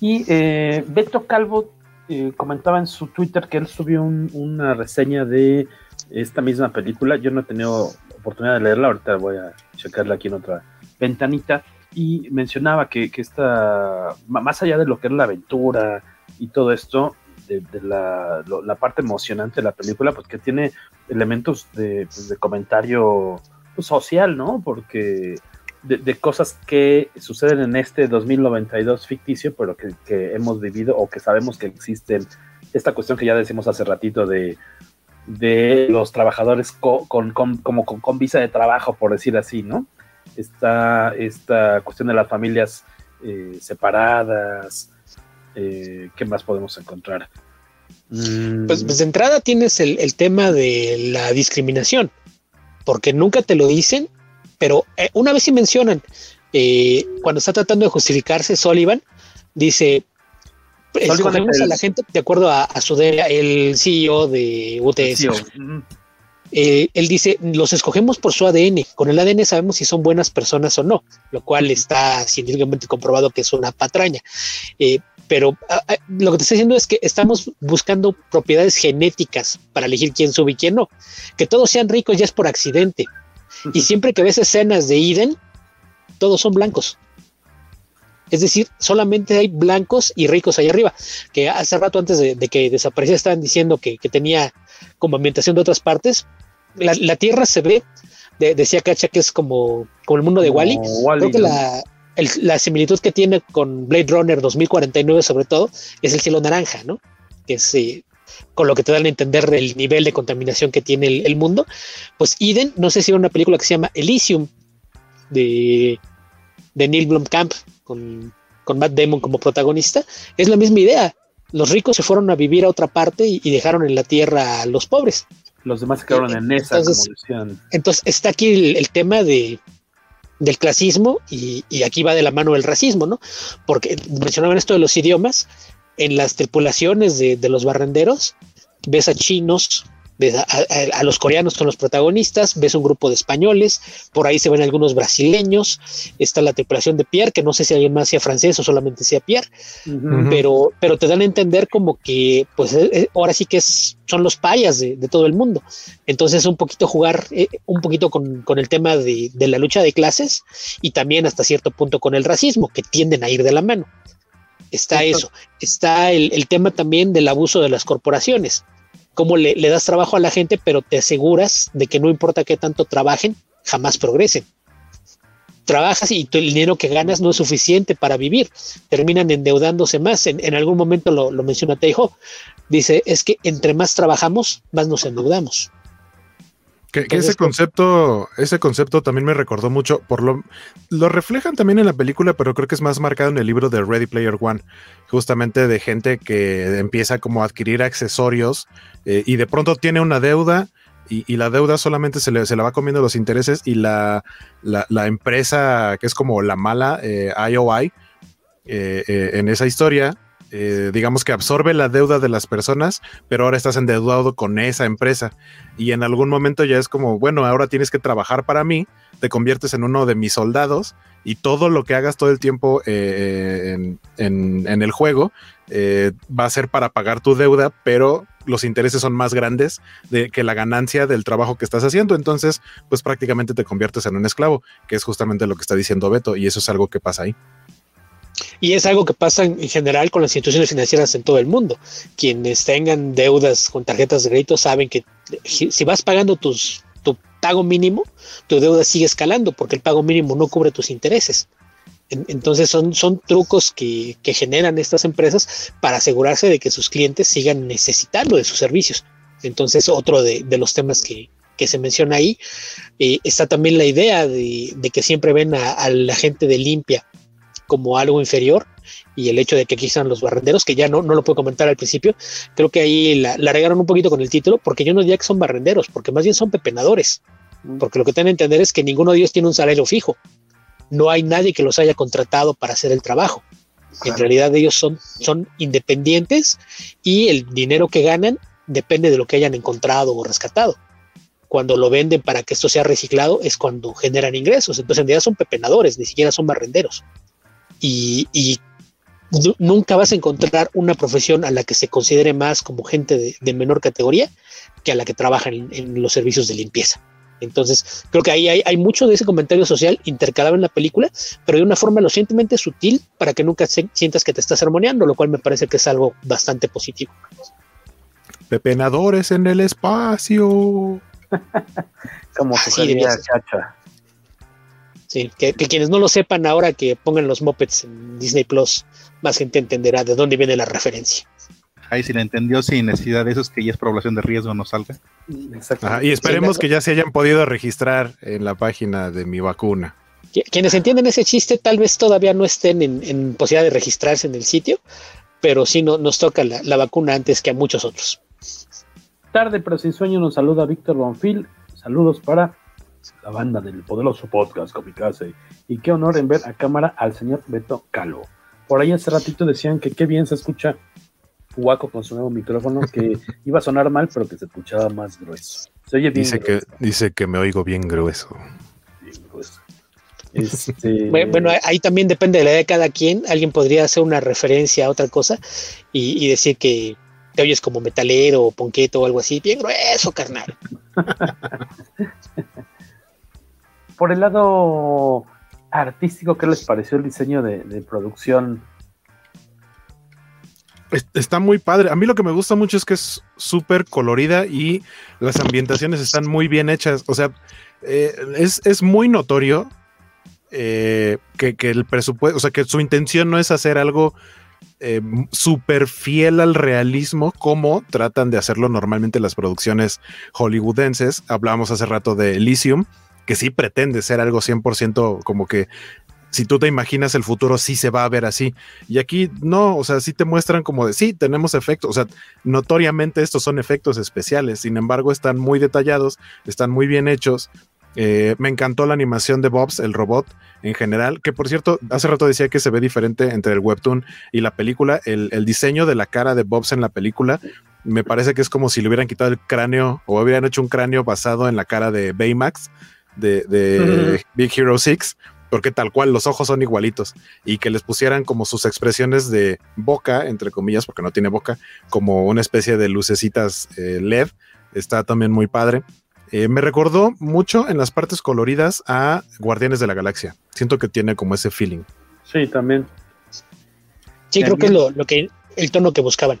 Y eh, Beto Calvo eh, comentaba en su Twitter que él subió una reseña de esta misma película. Yo no he tenido oportunidad de leerla, ahorita voy a checarla aquí en otra ventanita y mencionaba que, que esta, más allá de lo que es la aventura y todo esto, de, la, parte emocionante de la película, pues que tiene elementos de, pues, comentario pues, social, ¿no? Porque de, cosas que suceden en este 2092 ficticio, pero que, hemos vivido o que sabemos que existen. Esta cuestión que ya decimos hace ratito de, de los trabajadores con, con, como con, visa de trabajo, por decir así, ¿no? Está esta cuestión de las familias eh, separadas. Eh, ¿Qué más podemos encontrar? Mm. Pues, pues, de entrada tienes el, tema de la discriminación, porque nunca te lo dicen, pero eh, una vez sí mencionan, cuando está tratando de justificarse Sullivan, dice, escogemos a la gente de acuerdo a, su el CEO de UTS. Eh, él dice, los escogemos por su ADN. Con el ADN sabemos si son buenas personas o no, lo cual está científicamente comprobado que es una patraña. Eh, pero lo que te estoy diciendo es que estamos buscando propiedades genéticas para elegir quién sube y quién no. Que todos sean ricos ya es por accidente. Y siempre que ves escenas de Eden, todos son blancos. Es decir, solamente hay blancos y ricos ahí arriba. Que hace rato antes de, que desapareciera estaban diciendo que, que tenía como ambientación de otras partes. La, Tierra se ve, decía Cacha que es como, como el mundo de Wally. Creo que la, similitud que tiene con Blade Runner 2049 sobre todo es el cielo naranja, ¿no? Que es eh, con lo que te dan a entender el nivel de contaminación que tiene el, mundo. Pues Eden, no sé si era una película que se llama Elysium de, de Neil Blomkamp con, con Matt Damon como protagonista, es la misma idea los ricos se fueron a vivir a otra parte y, dejaron en la tierra a los pobres. Los demás se quedaron en esa, entonces, Entonces está aquí el, tema de, del clasismo y, aquí va de la mano el racismo, ¿no? Porque mencionaban esto de los idiomas, en las tripulaciones de, de los barrenderos ves a chinos, ves a, los coreanos son los protagonistas, ves un grupo de españoles, por ahí se ven algunos brasileños, está la tripulación de Pierre, que no sé si alguien más sea francés o solamente sea Pierre, pero, pero te dan a entender como que, pues eh, eh, ahora sí que es, son los payas de, todo el mundo. Entonces un poquito jugar, eh, un poquito con, el tema de, la lucha de clases y también hasta cierto punto con el racismo, que tienden a ir de la mano. Está eso, está el, el tema también del abuso de las corporaciones cómo le, das trabajo a la gente, pero te aseguras de que no importa qué tanto trabajen, jamás progresen. trabajas y el dinero que ganas no es suficiente para vivir, terminan endeudándose más. En, algún momento lo, lo menciona Teijo, dice, es que entre más trabajamos, más nos endeudamos. Que, ese concepto, ese concepto también me recordó mucho, por lo, lo reflejan también en la película, pero creo que es más marcado en el libro de Ready Player One, justamente de gente que empieza como a adquirir accesorios eh, y de pronto tiene una deuda y, la deuda solamente se, le, se la va comiendo los intereses y la, la, empresa que es como la mala IOI eh, eh, en esa historia eh, digamos que absorbe la deuda de las personas, pero ahora estás endeudado con esa empresa. Y en algún momento ya es como, bueno, ahora tienes que trabajar para mí, te conviertes en uno de mis soldados y todo lo que hagas todo el tiempo eh, en, el juego eh, va a ser para pagar tu deuda, pero los intereses son más grandes de que la ganancia del trabajo que estás haciendo. Entonces, pues prácticamente te conviertes en un esclavo, que es justamente lo que está diciendo Beto, y eso es algo que pasa ahí. Y es algo que pasa en, general con las instituciones financieras en todo el mundo. Quienes tengan deudas con tarjetas de crédito saben que si vas pagando tus, tu pago mínimo, tu deuda sigue escalando porque el pago mínimo no cubre tus intereses. entonces son, son trucos que, generan estas empresas para asegurarse de que sus clientes sigan necesitando de sus servicios. Entonces otro de, los temas que, se menciona ahí eh, está también la idea de, de que siempre ven a, a la gente de limpia como algo inferior y el hecho de que aquí están los barrenderos, que ya no, no lo puedo comentar al principio, creo que ahí la, la regaron un poquito con el título, porque yo no diría que son barrenderos, porque más bien son pepenadores, porque lo que tienen que entender es que ninguno de ellos tiene un salario fijo, no hay nadie que los haya contratado para hacer el trabajo. En realidad ellos son, son independientes y el dinero que ganan depende de lo que hayan encontrado o rescatado. Cuando lo venden para que esto sea reciclado es cuando generan ingresos. Entonces en realidad son pepenadores, ni siquiera son barrenderos y, nunca vas a encontrar una profesión a la que se considere más como gente de, menor categoría que a la que trabaja en, los servicios de limpieza. Entonces, creo que ahí hay, mucho de ese comentario social intercalado en la película, pero de una forma lo suficientemente sutil para que nunca sientas que te estás armoniando, lo cual me parece que es algo bastante positivo. Pepenadores en el espacio. (laughs) como sugería Chacha. Sí, que, quienes no lo sepan ahora que pongan los mopeds en Disney Plus, más gente entenderá de dónde viene la referencia. Ahí si la entendió sin necesidad de esos que ya es población de riesgo no salga. y esperemos que ya se hayan podido registrar en la página de mi vacuna. Quienes entienden ese chiste tal vez todavía no estén en, posibilidad de registrarse en el sitio, pero sí no, nos toca la, la vacuna antes que a muchos otros. Tarde pero sin sueño nos saluda Víctor Bonfil. Saludos para la banda del poderoso podcast Comicase. Y qué honor en ver a cámara al señor Beto Calo. Por ahí hace ratito decían que qué bien se escucha Huaco con su nuevo micrófono, que (laughs) iba a sonar mal, pero que se escuchaba más grueso. Se oye bien dice que Dice que me oigo bien grueso. Bien grueso. Este... (laughs) Bueno, ahí también depende de la edad de cada quien. Alguien podría hacer una referencia a otra cosa y, y decir que te oyes como metalero o ponqueto o algo así. Bien grueso, carnal. (laughs) por el lado artístico, ¿qué les pareció el diseño de, producción? Está muy padre. A mí lo que me gusta mucho es que es súper colorida y las ambientaciones están muy bien hechas. O sea, eh, es, muy notorio eh, que, el presupuesto, o sea, que su intención no es hacer algo eh, súper fiel al realismo como tratan de hacerlo normalmente las producciones hollywoodenses. Hablábamos hace rato de Elysium que sí pretende ser algo 100% como que si tú te imaginas el futuro, sí se va a ver así. Y aquí no, o sea, sí te muestran como de, sí, tenemos efectos, o sea, notoriamente estos son efectos especiales, sin embargo, están muy detallados, están muy bien hechos. Eh, me encantó la animación de Bobs, el robot en general, que por cierto, hace rato decía que se ve diferente entre el webtoon y la película. El, el diseño de la cara de Bobs en la película me parece que es como si le hubieran quitado el cráneo o hubieran hecho un cráneo basado en la cara de Baymax de, Big Hero 6, porque tal cual los ojos son igualitos y que les pusieran como sus expresiones de boca, entre comillas, porque no tiene boca, como una especie de lucecitas eh, LED, está también muy padre. Eh, me recordó mucho en las partes coloridas a Guardianes de la Galaxia. Siento que tiene como ese feeling. Sí, también. Sí, creo que es lo, que el tono que buscaban.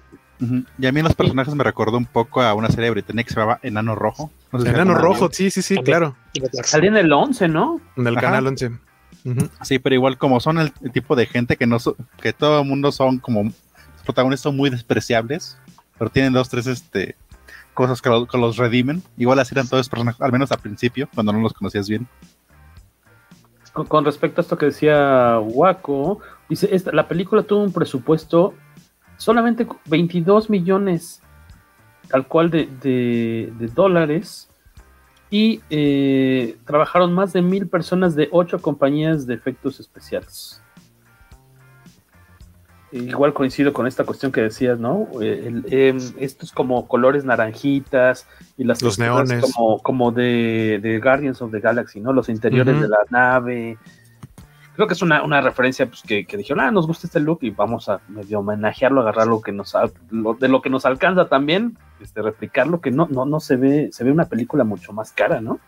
Y a mí en los personajes me recordó un poco a una serie británica que se llamaba Enano Rojo. Enano Rojo, sí, sí, sí, claro. Salía en el 11, ¿no? En el canal 11. Sí, pero igual como son el, tipo de gente que no que todo el mundo son como los protagonistas son muy despreciables, pero tienen dos, tres este cosas que, los redimen. Igual así eran todos personajes, al menos al principio, cuando no los conocías bien. Con, respecto a esto que decía Waco, dice, esta, la película tuvo un presupuesto solamente 22 millones tal cual de, de dólares y eh, trabajaron más de mil personas de ocho compañías de efectos especiales. Igual coincido con esta cuestión que decías, ¿no? Eh, em, estos como colores naranjitas y las los neones como, como de, Guardians of the Galaxy, ¿no? Los interiores de la nave. Creo que es una, referencia pues, que, que, dijeron, ah, nos gusta este look y vamos a medio homenajearlo, agarrar lo que nos de lo que nos alcanza también, este, replicarlo, que no, no, no se ve, se ve una película mucho más cara, ¿no?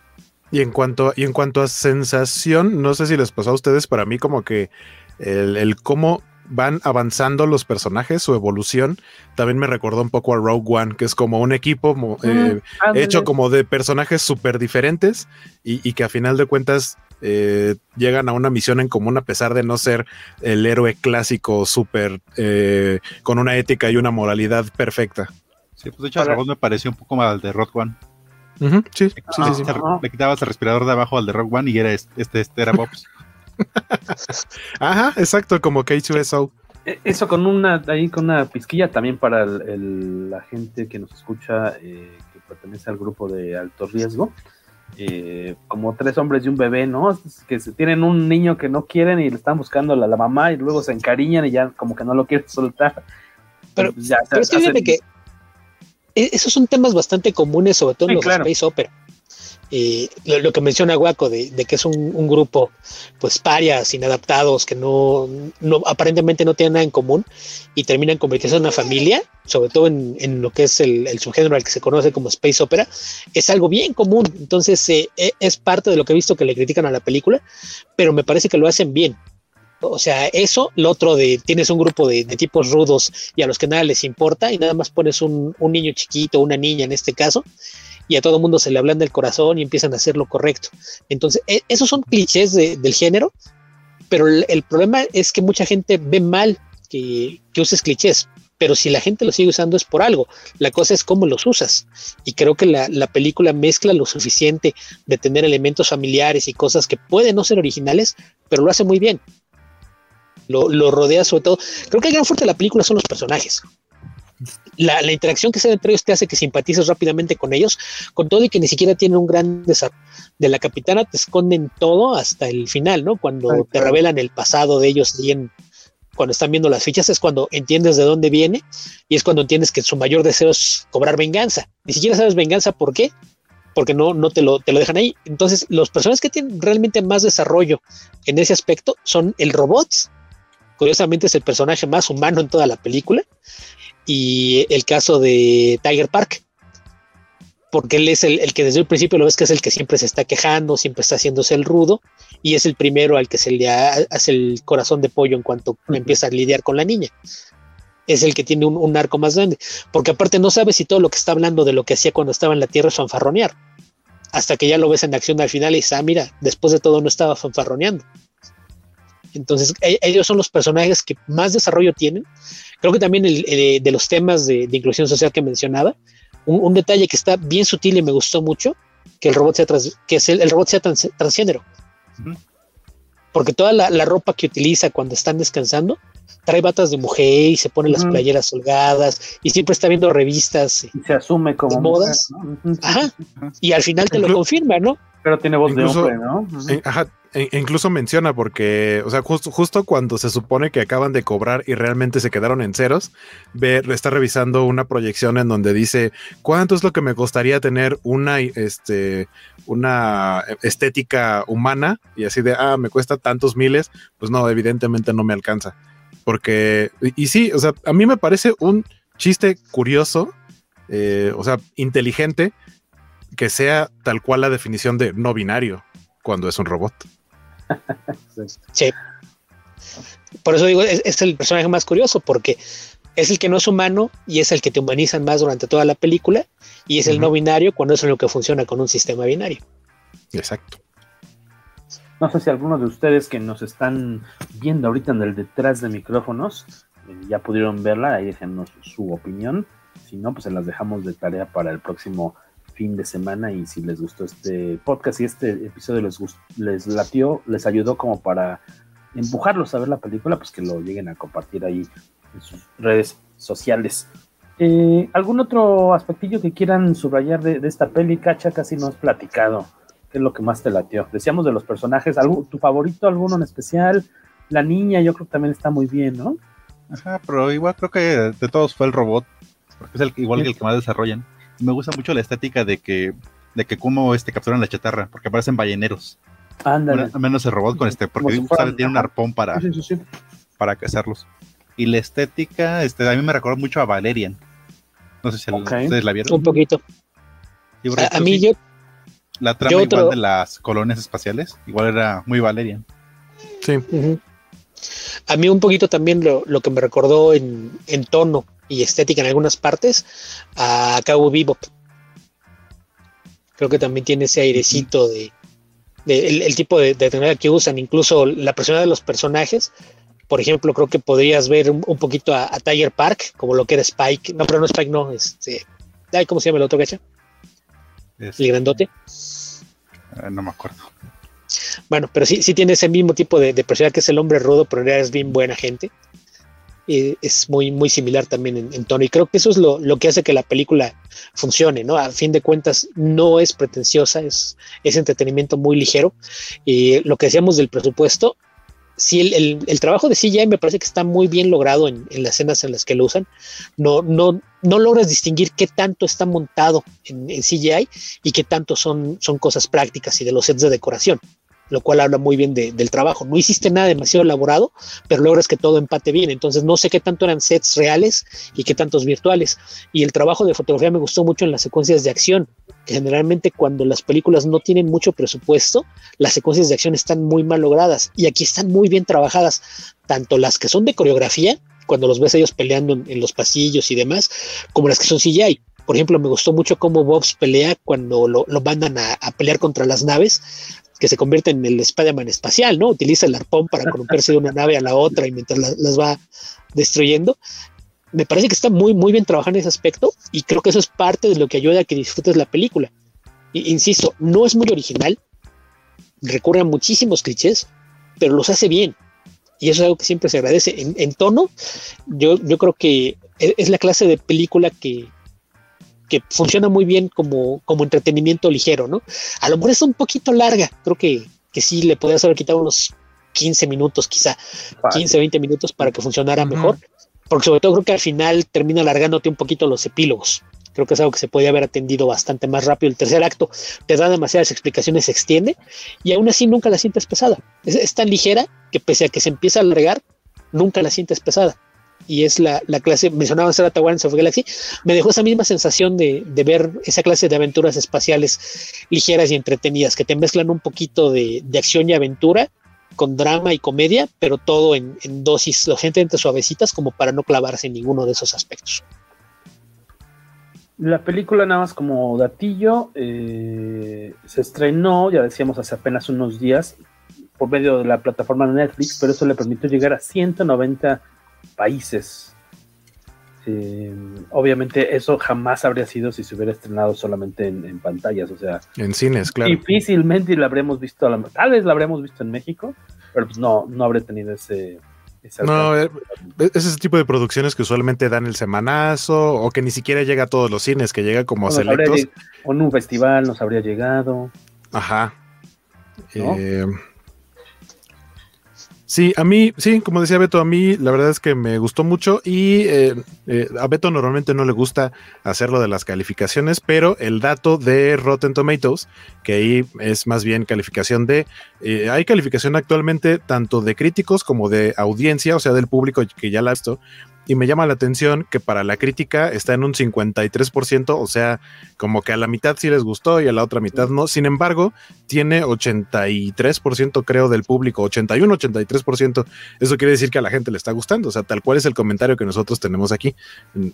Y en cuanto, y en cuanto a sensación, no sé si les pasó a ustedes, para mí como que el, el cómo van avanzando los personajes, su evolución, también me recordó un poco a Rogue One, que es como un equipo eh, hecho como de personajes súper diferentes y, que a final de cuentas eh, llegan a una misión en común a pesar de no ser el héroe clásico súper eh, con una ética y una moralidad perfecta. Sí, pues de hecho, Para... me pareció un poco más al de Rogue One. sí, sí, sí, Le quitabas el respirador de abajo al de Rogue One y era este, este, este era Bobs. (laughs) (laughs) Ajá, exacto, como K2SO. E, eso con una, ahí con una pizquilla también para la gente que nos escucha, eh, que pertenece al grupo de alto riesgo. Eh, como tres hombres y un bebé, ¿no? Que tienen un niño que no quieren y le están buscando a la, mamá y luego se encariñan y ya como que no lo quieren (laughs) soltar. Pero, ya, es que que e, esos son temas bastante comunes, sobre todo en los space opera. Eh, lo, que menciona Guaco de, que es un, grupo pues parias, inadaptados, que no, aparentemente no tienen nada en común y terminan convirtiéndose en una familia, sobre todo en, lo que es el, subgénero al que se conoce como space opera, es algo bien común. Entonces eh, e, es parte de lo que he visto que le critican a la película, pero me parece que lo hacen bien. O sea, eso, lo otro de tienes un grupo de, tipos rudos y a los que nada les importa y nada más pones un, un niño chiquito, una niña en este caso, y a todo mundo se le hablan del corazón y empiezan a hacer lo correcto. Entonces, e, esos son clichés del género, pero el, problema es que mucha gente ve mal que, uses clichés, pero si la gente lo sigue usando es por algo. La cosa es cómo los usas. Y creo que la, película mezcla lo suficiente de tener elementos familiares y cosas que pueden no ser originales, pero lo hace muy bien. Lo, lo rodea sobre todo. Creo que el gran fuerte de la película son los personajes la, interacción que se da entre ellos te hace que simpatices rápidamente con ellos, con todo y que ni siquiera tienen un gran desarrollo. De la capitana te esconden todo hasta el final, ¿no? Cuando te revelan el pasado de ellos bien, cuando están viendo las fichas es cuando entiendes de dónde viene y es cuando entiendes que su mayor deseo es cobrar venganza. Ni siquiera sabes venganza por qué, porque no, no te, lo, te lo dejan ahí. Entonces, los personajes que tienen realmente más desarrollo en ese aspecto son el robot. Curiosamente es el personaje más humano en toda la película y el caso de Tiger Park, porque él es el, que desde el principio lo ves que es el que siempre se está quejando, siempre está haciéndose el rudo, y es el primero al que se le hace el corazón de pollo en cuanto empieza a lidiar con la niña. Es el que tiene un, arco más grande, porque aparte no sabes si todo lo que está hablando de lo que hacía cuando estaba en la tierra es fanfarronear, hasta que ya lo ves en acción al final y dices, ah, mira, después de todo no estaba fanfarroneando. Entonces, e, ellos son los personajes que más desarrollo tienen. Creo que también el, eh, de los temas de, inclusión social que mencionaba, un, detalle que está bien sutil y me gustó mucho, que el robot sea, que el, robot sea transgénero. Porque toda la, ropa que utiliza cuando están descansando trae batas de mujer y se pone las playeras holgadas y siempre está viendo revistas. Y se asume como modas. Ajá. Y al final te lo confirma, ¿no? Pero tiene voz de hombre, ¿no? Ajá, e incluso menciona porque, o sea, justo cuando se supone que acaban de cobrar y realmente se quedaron en ceros, ve, está revisando una proyección en donde dice cuánto es lo que me costaría tener una, este, una estética humana y así de, ah, me cuesta tantos miles, pues no, evidentemente no me alcanza. Porque, y, sí, o sea, a mí me parece un chiste curioso, eh, o sea, inteligente, que sea tal cual la definición de no binario cuando es un robot. (laughs) sí. Por eso digo, es, el personaje más curioso, porque es el que no es humano y es el que te humanizan más durante toda la película, y es el no binario cuando es lo que funciona con un sistema binario. Exacto. No sé si algunos de ustedes que nos están viendo ahorita en el detrás de micrófonos eh, ya pudieron verla, ahí déjenos su opinión. Si no, pues se las dejamos de tarea para el próximo fin de semana y si les gustó este podcast y este episodio les, les latió, les ayudó como para empujarlos a ver la película, pues que lo lleguen a compartir ahí en sus redes sociales. Eh, ¿Algún otro aspectillo que quieran subrayar de, esta peli? Cacha, casi no has platicado. ¿Qué es lo que más te latió? Decíamos de los personajes, ¿tu favorito alguno en especial? La niña yo creo que también está muy bien, ¿no? Ajá, pero igual creo que de todos fue el robot, porque es el, igual que el que más desarrollan me gusta mucho la estética de que, de que como este capturan la chatarra, porque parecen balleneros. Ándale. al menos el robot con este, porque tiene un arpón para, para cazarlos. Y la estética, este, a mí me recuerda mucho a Valerian. No sé si ustedes la vieron. Un poquito. a, mí yo. La trama igual de las colonias espaciales, igual era muy Valerian. Sí. A mí un poquito también lo, lo que me recordó en, en tono y estética en algunas partes a Cabo Bebop. Creo que también tiene ese airecito de, el, tipo de, tecnología que usan, incluso la persona de los personajes. Por ejemplo, creo que podrías ver un, poquito a, Tiger Park, como lo que era Spike. No, pero no Spike, no. Este, ¿Cómo se llama el otro gacha? El grandote. Eh, no me acuerdo. Bueno, pero sí, sí tiene ese mismo tipo de, de personalidad que es el hombre rudo, pero en realidad es bien buena gente. Eh, es muy, muy similar también en, tono. Y creo que eso es lo, que hace que la película funcione, ¿no? A fin de cuentas, no es pretenciosa, es, es entretenimiento muy ligero. Y lo que decíamos del presupuesto, sí, el, trabajo de CGI me parece que está muy bien logrado en, las escenas en las que lo usan. No, no, no logras distinguir qué tanto está montado en, CGI y qué tanto son, son cosas prácticas y de los sets de decoración lo cual habla muy bien del trabajo. No hiciste nada demasiado elaborado, pero logras que todo empate bien. Entonces no sé qué tanto eran sets reales y qué tantos virtuales. Y el trabajo de fotografía me gustó mucho en las secuencias de acción, generalmente cuando las películas no tienen mucho presupuesto, las secuencias de acción están muy mal logradas y aquí están muy bien trabajadas, tanto las que son de coreografía, cuando los ves ellos peleando en, los pasillos y demás, como las que son CGI. Por ejemplo, me gustó mucho cómo Bobs pelea cuando lo, mandan a, pelear contra las naves que se convierte en el Spider-Man espacial, ¿no? Utiliza el arpón para corromperse de una nave a la otra y mientras las va destruyendo. Me parece que está muy, muy bien trabajando en ese aspecto y creo que eso es parte de lo que ayuda a que disfrutes la película. insisto, no es muy original, recurre a muchísimos clichés, pero los hace bien. Y eso es algo que siempre se agradece. En, tono, yo, yo creo que e, es la clase de película que, que funciona muy bien como, como entretenimiento ligero, ¿no? A lo mejor es un poquito larga, creo que, que sí le podrías haber quitado unos 15 minutos, quizá 15, 20 minutos para que funcionara mejor, porque sobre todo creo que al final termina alargándote un poquito los epílogos. Creo que es algo que se podía haber atendido bastante más rápido. El tercer acto te da demasiadas explicaciones, se extiende y aún así nunca la sientes pesada. Es, es tan ligera que pese a que se empieza a alargar, nunca la sientes pesada y es la, la clase, mencionaba Sarah Guardians of Galaxy, me dejó esa misma sensación de, de, ver esa clase de aventuras espaciales ligeras y entretenidas, que te mezclan un poquito de, de acción y aventura con drama y comedia, pero todo en, en dosis lo gente entre suavecitas como para no clavarse en ninguno de esos aspectos. La película, nada más como datillo, eh, se estrenó, ya decíamos, hace apenas unos días por medio de la plataforma de Netflix, pero eso le permitió llegar a 190 países. Eh, obviamente eso jamás habría sido si se hubiera estrenado solamente en, pantallas, o sea, en cines, claro. Difícilmente la habríamos visto, tal vez la habríamos visto en México, pero pues no, no habría tenido ese... no, eh, es ese tipo de producciones que usualmente dan el semanazo o que ni siquiera llega a todos los cines, que llega como a selectos. O en un festival nos habría llegado. Ajá. Eh, Sí, a mí, sí, como decía Beto, a mí la verdad es que me gustó mucho y eh, eh, a Beto normalmente no le gusta hacerlo de las calificaciones, pero el dato de Rotten Tomatoes, que ahí es más bien calificación de, eh, hay calificación actualmente tanto de críticos como de audiencia, o sea, del público que ya la ha visto, y me llama la atención que para la crítica está en un 53%, o sea, como que a la mitad sí les gustó y a la otra mitad no. Sin embargo, tiene 83% creo del público, 81, 83%. Eso quiere decir que a la gente le está gustando, o sea, tal cual es el comentario que nosotros tenemos aquí.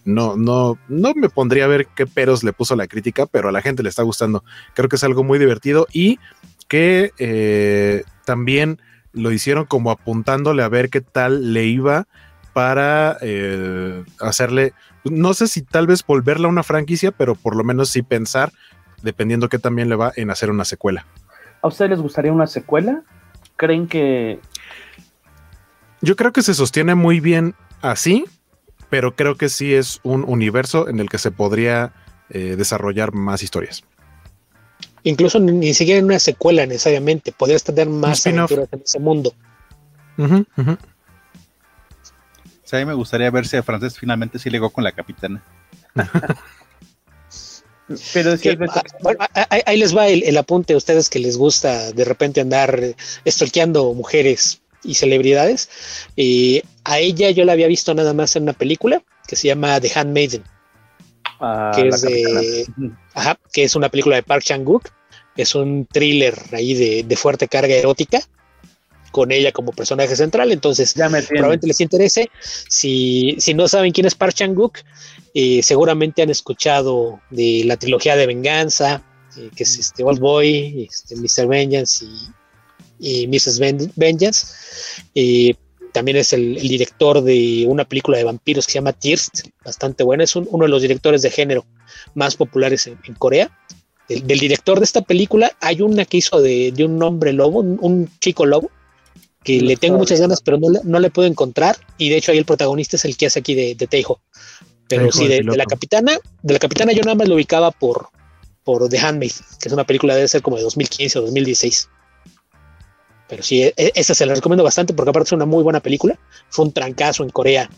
No, no, no me pondría a ver qué peros le puso la crítica, pero a la gente le está gustando. Creo que es algo muy divertido y que eh, también lo hicieron como apuntándole a ver qué tal le iba para eh, hacerle, no sé si tal vez volverla a una franquicia, pero por lo menos sí pensar, dependiendo qué también le va, en hacer una secuela. ¿A ustedes les gustaría una secuela? ¿Creen que... Yo creo que se sostiene muy bien así, pero creo que sí es un universo en el que se podría eh, desarrollar más historias. Incluso ni, siquiera en una secuela necesariamente, podrías tener más aventuras en ese mundo. Uh a mí me gustaría ver si a francés finalmente sí llegó con la capitana. (laughs) Pero es que, ah, ahí, les va el, apunte a ustedes que les gusta de repente andar estolqueando mujeres y celebridades. y a ella yo la había visto nada más en una película que se llama The Handmaiden. Ah, que, es (laughs) que es una película de Park Chan-wook. Es un thriller ahí de, fuerte carga erótica con ella como personaje central. Entonces, probablemente les interese. Si, si no saben quién es Park Chan-wook, eh, seguramente han escuchado de la trilogía de Venganza, eh, que es este Old Boy, este, Mr. Vengeance y, Mrs. Vengeance. Eh, también es el, director de una película de vampiros que se llama Tirst, bastante buena. Es uno de los directores de género más populares en, Corea. Del, director de esta película hay una que hizo de, un hombre lobo, un, chico lobo, que le tengo muchas ganas, pero no, no, le puedo encontrar. Y de hecho ahí el protagonista es el que hace aquí de, de Teijo. Pero sí, de, la capitana, de la capitana yo nada más lo ubicaba por, por The Handmaid, que es una película debe ser como de 2015 o 2016. Pero sí, e, e, esa se la recomiendo bastante porque aparte es una muy buena película. Fue un trancazo en Corea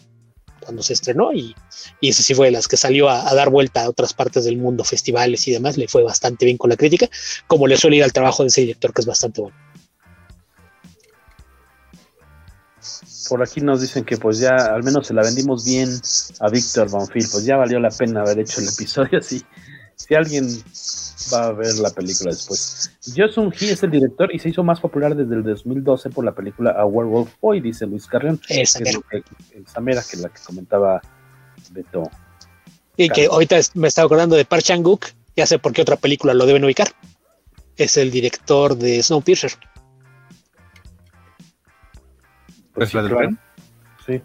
cuando se estrenó y, y esa sí fue de las que salió a, dar vuelta a otras partes del mundo, festivales y demás. Le fue bastante bien con la crítica, como le suele ir al trabajo de ese director que es bastante bueno. Por aquí nos dicen que pues ya al menos se la vendimos bien a Víctor Bonfil, pues ya valió la pena haber hecho el episodio (laughs) así. Si alguien va a ver la película después. Josun Hee es el director y se hizo más popular desde el 2012 por la película A Werewolf Boy, dice Luis Carrión. Esa que, mera que la que comentaba Beto. Y que ahorita me estaba acordando de Park Chan-wook, ya sé por qué otra película lo deben ubicar. Es el director de Snowpiercer. Pues ¿Es la del tren? Sí.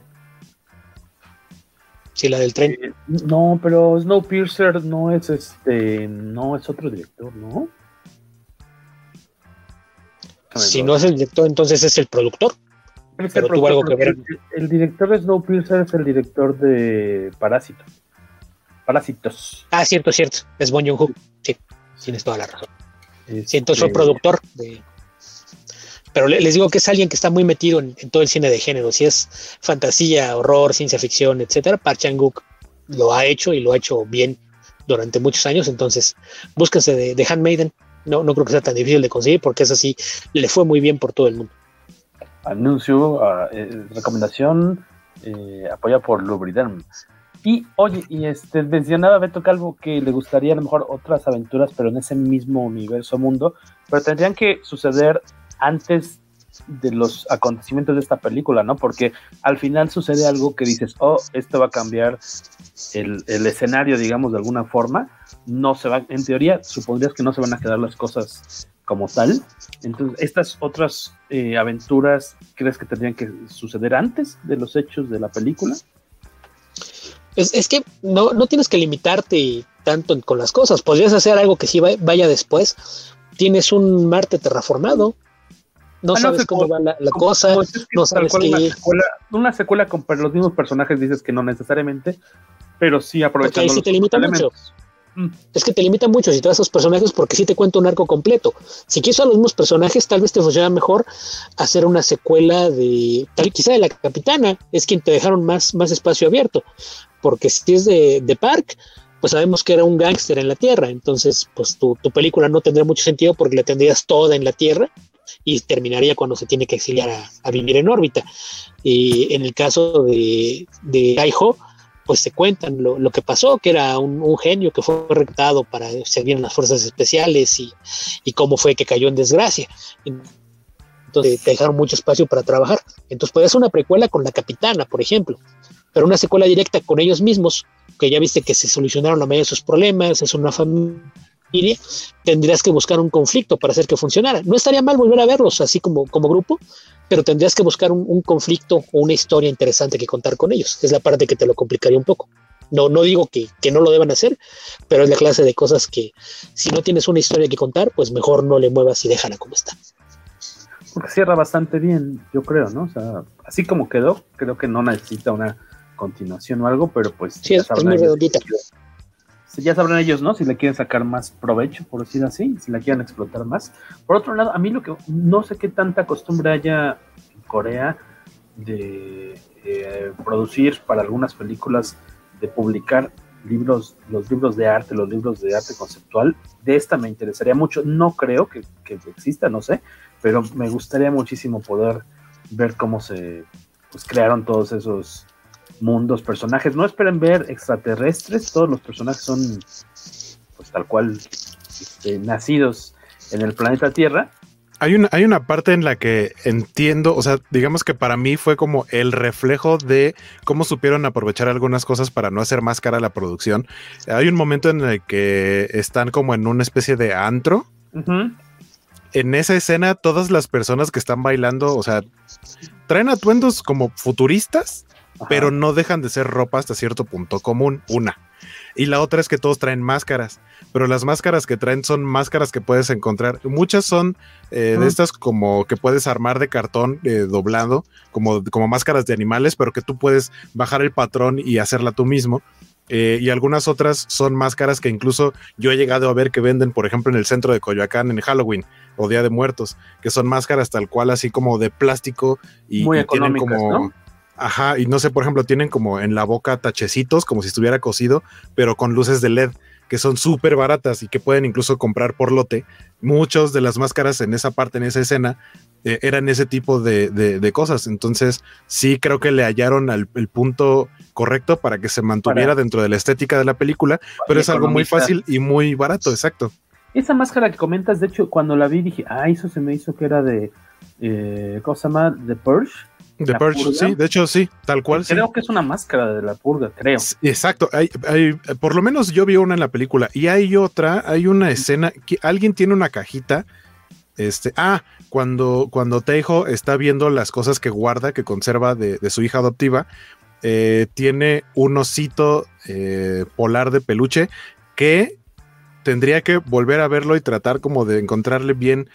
Sí, la del tren. Eh, no, pero Snowpiercer no es este, no es otro director, ¿no? Si no es el director, entonces es el productor. pero tuvo algo que ver. El, director de Snowpiercer es el director de Parásito. Parásitos. Ah, cierto, cierto. Es Bon Joon-ho. Sí, tienes toda la razón. Sí, entonces fue este productor de, pero les digo que es alguien que está muy metido en, todo el cine de género, si es fantasía, horror, ciencia ficción, etcétera, Park Chan-wook lo ha hecho y lo ha hecho bien durante muchos años, entonces búsquense de, de Handmaiden, no, no creo que sea tan difícil de conseguir porque es así, le fue muy bien por todo el mundo. Anuncio, uh, eh, recomendación eh, apoyada por Lubriderm. Y oye, y este mencionaba Beto Calvo que le gustaría a lo mejor otras aventuras, pero en ese mismo universo mundo, pero tendrían que suceder antes de los acontecimientos de esta película, ¿no? Porque al final sucede algo que dices, oh, esto va a cambiar el, escenario, digamos, de alguna forma. No se va, en teoría, supondrías que no se van a quedar las cosas como tal. Entonces, estas otras eh, aventuras, ¿crees que tendrían que suceder antes de los hechos de la película? Es, que no, no tienes que limitarte tanto con las cosas. Podrías hacer algo que sí vaya después. Tienes un Marte terraformado no ah, sabes cómo, va la, cosa, no sabes qué. Una secuela, una secuela con los mismos personajes dices que no necesariamente, pero sí aprovechando. Ahí te limita mucho. Mm. Es que te limita mucho si traes esos personajes porque sí te cuenta un arco completo. Si quieres a los mismos personajes, tal vez te funciona mejor hacer una secuela de tal quizá de la capitana, es quien te dejaron más, más espacio abierto. Porque si es de, de Park, pues sabemos que era un gángster en la Tierra, entonces pues tu, tu, película no tendría mucho sentido porque la tendrías toda en la Tierra y terminaría cuando se tiene que exiliar a, vivir en órbita. Y en el caso de, de Kaiho, pues se cuentan lo, que pasó, que era un, genio que fue reclutado para servir en las fuerzas especiales y, y cómo fue que cayó en desgracia. Entonces te dejaron mucho espacio para trabajar. Entonces puede ser una precuela con la capitana, por ejemplo, pero una secuela directa con ellos mismos, que ya viste que se solucionaron la mayoría de sus problemas, es una familia tendrías que buscar un conflicto para hacer que funcionara. No estaría mal volver a verlos así como, como grupo, pero tendrías que buscar un, conflicto o una historia interesante que contar con ellos. Es la parte que te lo complicaría un poco. No, no digo que, que, no lo deban hacer, pero es la clase de cosas que si no tienes una historia que contar, pues mejor no le muevas y déjala como está. Porque cierra bastante bien, yo creo, ¿no? O sea, así como quedó, creo que no necesita una continuación o algo, pero pues sí, es, muy redondita. Ya sabrán ellos, ¿no? Si le quieren sacar más provecho, por decir así, si la quieren explotar más. Por otro lado, a mí lo que no sé qué tanta costumbre haya en Corea de eh, producir para algunas películas, de publicar libros, los libros de arte, los libros de arte conceptual. De esta me interesaría mucho. No creo que, que exista, no sé, pero me gustaría muchísimo poder ver cómo se pues, crearon todos esos mundos, personajes. No esperen ver extraterrestres, todos los personajes son pues tal cual este, nacidos en el planeta Tierra. Hay una, hay una parte en la que entiendo, o sea, digamos que para mí fue como el reflejo de cómo supieron aprovechar algunas cosas para no hacer más cara la producción. Hay un momento en el que están como en una especie de antro. En esa escena, todas las personas que están bailando, o sea, traen atuendos como futuristas, pero no dejan de ser ropa hasta cierto punto común, una. Y la otra es que todos traen máscaras, pero las máscaras que traen son máscaras que puedes encontrar. Muchas son eh, de estas como que puedes armar de cartón eh, doblado, como, como máscaras de animales, pero que tú puedes bajar el patrón y hacerla tú mismo. Eh, y algunas otras son máscaras que incluso yo he llegado a ver que venden, por ejemplo, en el centro de Coyoacán en Halloween o Día de Muertos, que son máscaras tal cual, así como de plástico y, Muy tienen como. Ajá, y no sé, por ejemplo, tienen como en la boca tachecitos, como si estuviera cocido, pero con luces de LED, que son súper baratas y que pueden incluso comprar por lote. Muchas de las máscaras en esa parte, en esa escena, eh, eran ese tipo de, cosas. Entonces, sí creo que le hallaron el punto correcto para que se mantuviera dentro de la estética de la película, pero es algo muy fácil y muy barato, exacto. Esa máscara que comentas, de hecho, cuando la vi dije, ah, eso se me hizo que era de, eh, ¿cómo se llama? De Purge The Purge, sí, de hecho sí, tal cual. Creo que es una máscara de la purga, creo. Exacto, hay, hay, por lo menos yo vi una en la película y hay otra, hay una escena, que alguien tiene una cajita, este, ah, cuando, cuando Teijo está viendo las cosas que guarda, que conserva de, su hija adoptiva, eh, tiene un osito eh, polar de peluche que tendría que volver a verlo y tratar como de encontrarle bien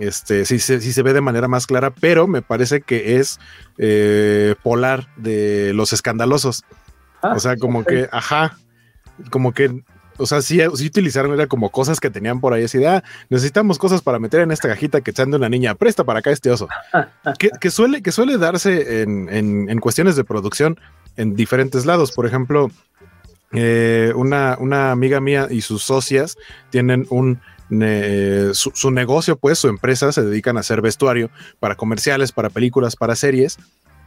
este, sí, se ve de manera más clara, pero me parece que es eh, polar de los escandalosos. Ah, o sea, como que, ajá, como que, o sea, sí, utilizaron, era como cosas que tenían por ahí, así de, ah, necesitamos cosas para meter en esta cajita que echando una niña, presta para acá este oso. (laughs) que, suele, que suele darse en, en, cuestiones de producción en diferentes lados. Por ejemplo, eh, una, una amiga mía y sus socias tienen un su, negocio, pues su empresa se dedican a hacer vestuario para comerciales, para películas, para series.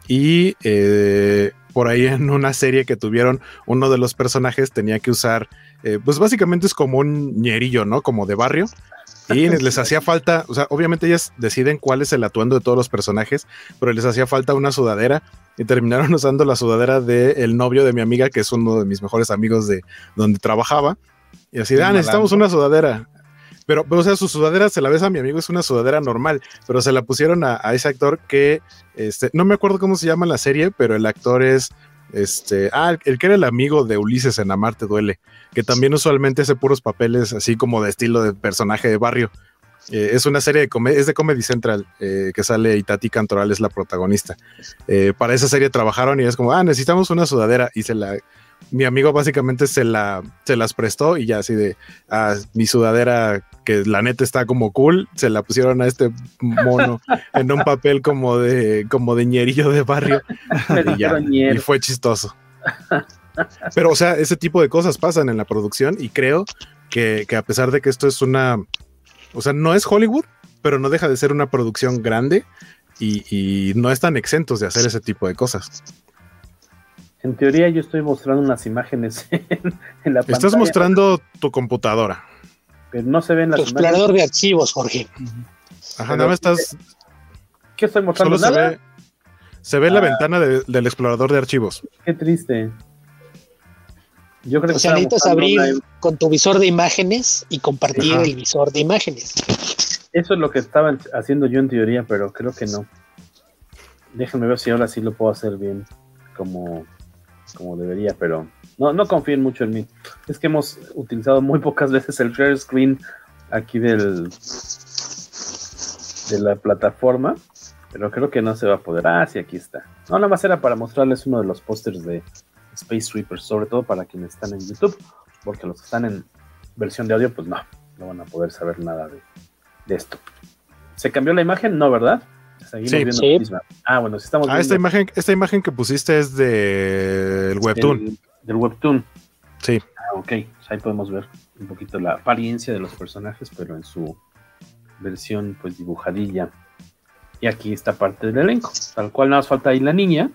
Y eh, por ahí en una serie que tuvieron, uno de los personajes tenía que usar, eh, pues básicamente es como un ñerillo, ¿no? Como de barrio. Y les hacía falta, o sea, obviamente ellas deciden cuál es el atuendo de todos los personajes, pero les hacía falta una sudadera y terminaron (laughs) usando la sudadera del novio de mi amiga, que es uno de mis mejores amigos de donde trabajaba. Y así, ah, necesitamos una sudadera. Pero, o sea, su sudadera se la ves a mi amigo, es una sudadera normal, pero se la pusieron a, ese actor que, este, no me acuerdo cómo se llama la serie, pero el actor es, este, ah, el, que era el amigo de Ulises en Amarte Duele, que también usualmente hace puros papeles así como de estilo de personaje de barrio. Eh, es una serie de comedia, es de Comedy Central, eh, que sale Itati Cantoral es la protagonista. Eh, para esa serie trabajaron y es como, ah, necesitamos una sudadera y se la mi amigo básicamente se, la, se las prestó y ya así de a mi sudadera, que la neta está como cool, se la pusieron a este mono (laughs) en un papel como de, como de ñerillo de barrio (laughs) y, ya, y fue chistoso. Pero, o sea, ese tipo de cosas pasan en la producción y creo que, que a pesar de que esto es una, o sea, no es Hollywood, pero no deja de ser una producción grande y, y no están exentos de hacer ese tipo de cosas. En teoría yo estoy mostrando unas imágenes (laughs) en, la pantalla. Estás mostrando tu computadora. Pero no se ven las tu explorador de archivos, Jorge. Ajá, nada más estás... ¿Qué estoy mostrando? Solo se ve, se ve la ah. ventana del explorador de archivos. Qué triste. Yo creo o sea, necesitas abrir con tu visor de imágenes y compartir el visor de imágenes. Eso es lo que estaba haciendo yo en teoría, pero creo que no. Déjenme ver si ahora sí lo puedo hacer bien como, como debería, pero no, no confíen mucho en mí. Es que hemos utilizado muy pocas veces el share screen aquí del de la plataforma, pero creo que no se va a poder. Ah, sí, aquí está. No, nada más era para mostrarles uno de los pósters de Space Sweepers, sobre todo para quienes están en YouTube, porque los que están en versión de audio, pues no, no van a poder saber nada de, esto. ¿Se cambió la imagen? No, ¿verdad? Seguimos viendo misma. Ah, bueno, si estamos ah, esta imagen, esta imagen que pusiste es del Webtoon. del Webtoon. Sí. Ah, ok. Pues ahí podemos ver un poquito la apariencia de los personajes, pero en su versión pues dibujadilla. Y aquí está parte del elenco. Tal cual nada más falta ahí la niña.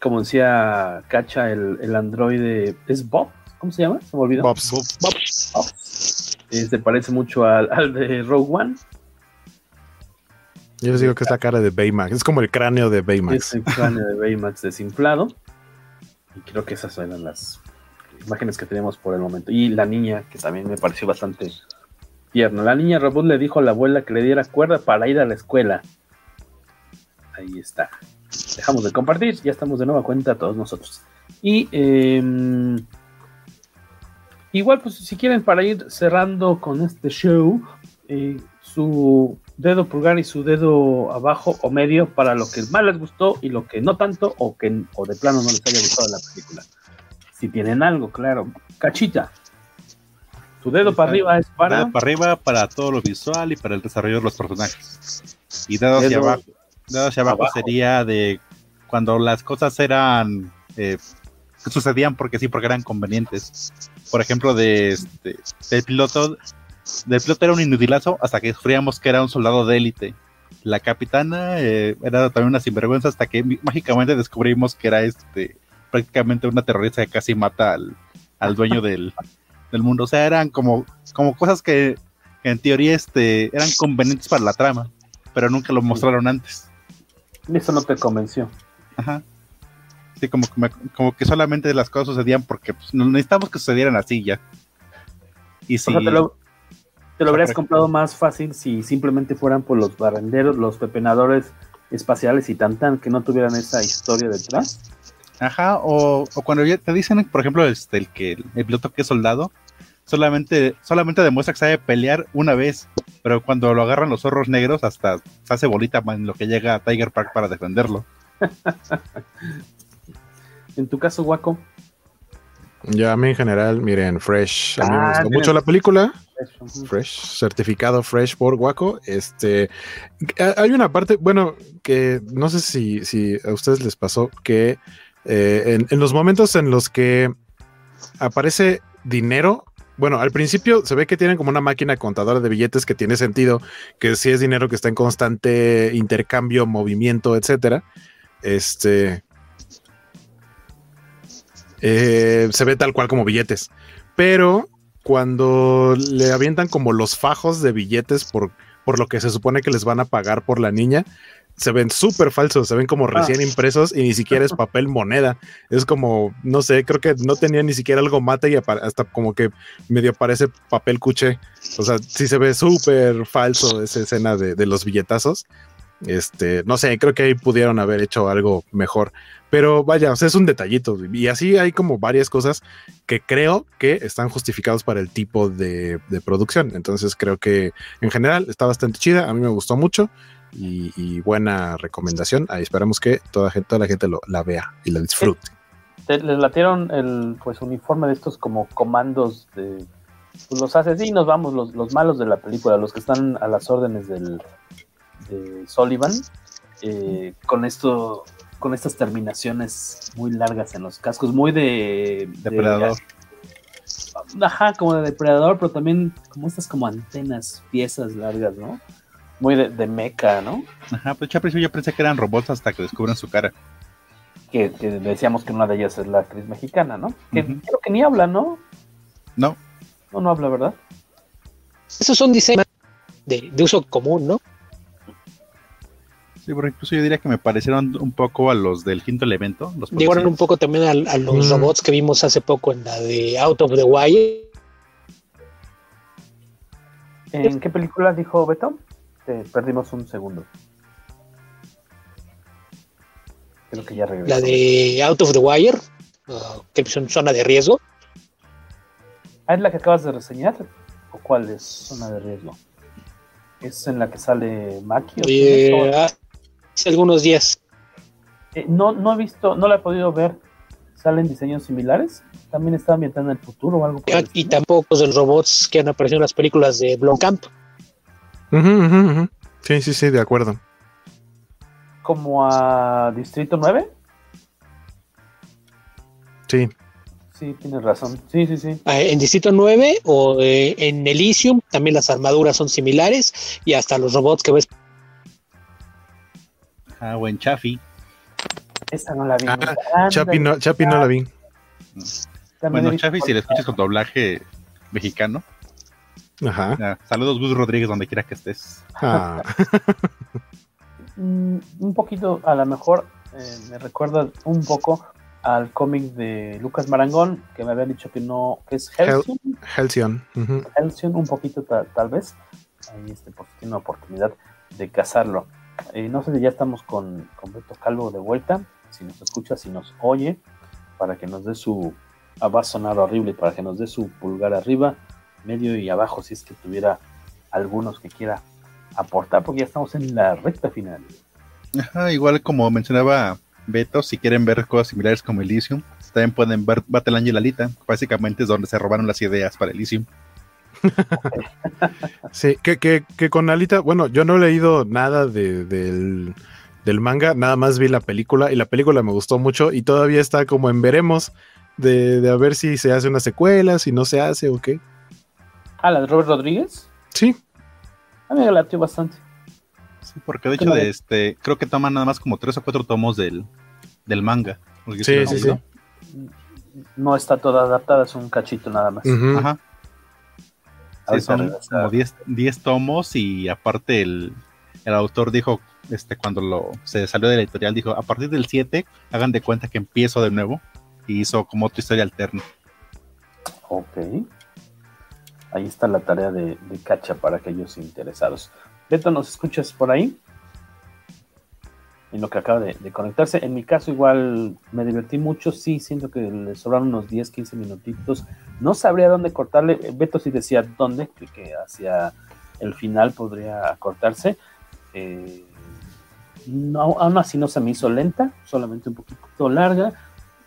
Como decía Cacha, el, el androide es Bob. ¿Cómo se llama? Se me olvidó. Bob. Bob. Eh, se parece mucho al, al, de Rogue One. Yo les digo que es la cara de Baymax. Es como el cráneo de Baymax. Es el cráneo de Baymax desinflado. Y creo que esas eran las imágenes que tenemos por el momento. Y la niña, que también me pareció bastante tierno. La niña robot le dijo a la abuela que le diera cuerda para ir a la escuela. Ahí está. Dejamos de compartir, ya estamos de nueva cuenta todos nosotros. Y em, igual, pues si quieren para ir cerrando con este show, eh, su dedo pulgar y su dedo abajo o medio para lo que más les gustó y lo que no tanto o que o de plano no les haya gustado la película. Si tienen algo, claro. Cachita. Tu dedo para arriba es para. para arriba para todo lo visual y para el desarrollo de los personajes. Y dedo, hacia abajo. Dedo hacia abajo, sería de cuando las cosas eran. Eh, sucedían porque sí, porque eran convenientes. Por ejemplo, de, este, del piloto. Del piloto era un inutilazo hasta que descubríamos que era un soldado de élite. La capitana eh, era también una sinvergüenza hasta que mágicamente descubrimos que era este prácticamente una terrorista que casi mata al, al dueño (laughs) del, del mundo. O sea, eran como, como cosas que, en teoría este, eran convenientes para la trama, pero nunca lo mostraron antes. Eso no te convenció. Ajá. Sí, como, como que solamente las cosas sucedían porque pues, necesitamos que sucedieran así ya. Y si... te lo, te lo habrías comprado más fácil si simplemente fueran por los barrenderos, los pepenadores espaciales y tan tan, que no tuvieran esa historia detrás. Ajá, o, cuando te dicen, por ejemplo, este, el que el piloto que es soldado, solamente, solamente demuestra que sabe pelear una vez, pero cuando lo agarran los zorros negros, hasta se hace bolita en lo que llega a Tiger Park para defenderlo. (laughs) en tu caso, Waco. Ya a mí en general, miren, Fresh. A mí me ah, gustó mucho la película. Fresh, certificado Fresh por Waco. Este, hay una parte, bueno, que no sé si, si a ustedes les pasó que eh, en, los momentos en los que aparece dinero, bueno, al principio se ve que tienen como una máquina contadora de billetes que tiene sentido, que si es dinero que está en constante intercambio, movimiento, etcétera. Este eh, se ve tal cual como billetes, pero cuando le avientan como los fajos de billetes por, por lo que se supone que les van a pagar por la niña, se ven súper falsos, se ven como ah. recién impresos y ni siquiera es (laughs) papel moneda. Es como, no sé, creo que no tenía ni siquiera algo mate y hasta como que medio parece papel cuché. O sea, sí se ve súper falso esa escena de, los billetazos. Este, no sé, creo que ahí pudieron haber hecho algo mejor. Pero vaya, o sea, es un detallito. Y así hay como varias cosas que creo que están justificados para el tipo de, de producción. Entonces creo que en general está bastante chida. A mí me gustó mucho y, buena recomendación. Ahí esperamos que toda, la gente lo, la vea y la disfrute. Les latieron el pues uniforme de estos como comandos de pues, los asesinos, vamos, los, los malos de la película, los que están a las órdenes del de Sullivan, eh, con esto, con estas terminaciones muy largas en los cascos, muy de depredador. ajá, como de depredador, pero también como estas como antenas, piezas largas, ¿no? muy de, meca, ¿no? Ajá, pues yo pensé que eran robots hasta que descubren su cara. Que, decíamos que una de ellas es la actriz mexicana, ¿no? Que creo que ni habla, ¿no? No. No, no habla, ¿verdad? Esos son diseños de, uso común, ¿no? Sí, pero incluso yo diría que me parecieron un poco a los del quinto elemento. Los Llegaron un poco también a, los mm. robots que vimos hace poco en la de Out of the Wire. ¿En qué película dijo Beto? Te perdimos un segundo. Creo que ya regresó. La de Out of the Wire, uh, que son zona de riesgo. ¿Ah, es la que acabas de reseñar? ¿O cuál es zona de riesgo? ¿Es en la que sale Maki? Eh, hace algunos días. Eh, no, no he visto, no la he podido ver. ¿Salen diseños similares? ¿También está ambientada en el futuro o algo? y tampoco de robots que han aparecido en las películas de Blomkamp. Sí, sí, sí, de acuerdo. ¿Como a Distrito 9? Sí. Sí, tienes razón. Sí, sí, sí. Ah, en Distrito 9 o eh, en Elysium también las armaduras son similares y hasta los robots que ves Ah, o en Chaffee. Esta no la vi. Ah, Chapi no, Chapi no la vi. Bueno, Chaffee, si le escuchas con doblaje mexicano. Ajá. saludos, Gus Rodríguez, donde quiera que estés. Ah. (laughs) Mm, un poquito, a lo mejor, eh, me recuerda un poco al cómic de Lucas Marangón, que me había dicho que no, que es Helsion. Helsion. Helsion, un poquito tal vez. Ahí este, pues, tiene una oportunidad de cazarlo. Eh, no sé si ya estamos con, con, Beto Calvo de vuelta, si nos escucha, si nos oye, para que nos dé su, ah, va sonar horrible, para que nos dé su pulgar arriba, medio y abajo, si es que tuviera algunos que quiera aportar, porque ya estamos en la recta final. igual como mencionaba Beto, si quieren ver cosas similares como Elysium, también pueden ver Battle Angel Alita, básicamente es donde se robaron las ideas para Elysium. (laughs) sí, que, que, que, con Alita, bueno, yo no he leído nada de, del, del, manga, nada más vi la película y la película me gustó mucho y todavía está como en veremos de, de a ver si se hace una secuela, si no se hace o qué. ¿Ah, la de Robert Rodríguez? Sí. A mí me latió bastante. Sí, porque de hecho de este, creo que toman nada más como tres o cuatro tomos del, del manga. Sí, sí, sí. No está toda adaptada, es un cachito nada más. Ajá son como 10 tomos y aparte el, autor dijo, este, cuando lo, se salió de la editorial, dijo, a partir del 7, hagan de cuenta que empiezo de nuevo y hizo como otra historia alterna. Ok. Ahí está la tarea de, de Cacha para aquellos interesados. Beto, ¿nos escuchas por ahí? En lo que acaba de, conectarse. En mi caso igual me divertí mucho, sí, siento que le sobraron unos 10, 15 minutitos. No sabría dónde cortarle. Beto sí decía dónde, que, hacia el final podría cortarse. Eh, no, aún así no se me hizo lenta, solamente un poquito larga.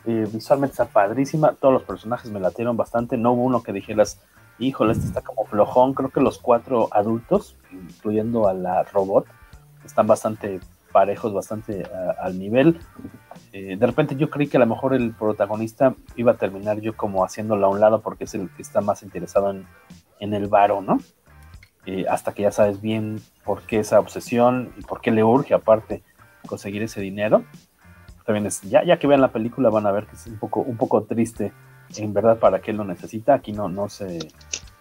Eh, visualmente está padrísima, todos los personajes me latieron bastante. No hubo uno que dijeras, híjole, este está como flojón. Creo que los cuatro adultos, incluyendo a la robot, están bastante parejos, bastante al nivel. Eh, de repente yo creí que a lo mejor el protagonista iba a terminar yo como haciéndolo a un lado porque es el que está más interesado en, en el varo, ¿no? Eh, hasta que ya sabes bien por qué esa obsesión y por qué le urge aparte conseguir ese dinero. También es, ya, ya que vean la película van a ver que es un poco, un poco triste en verdad para qué lo necesita. Aquí no, no, se,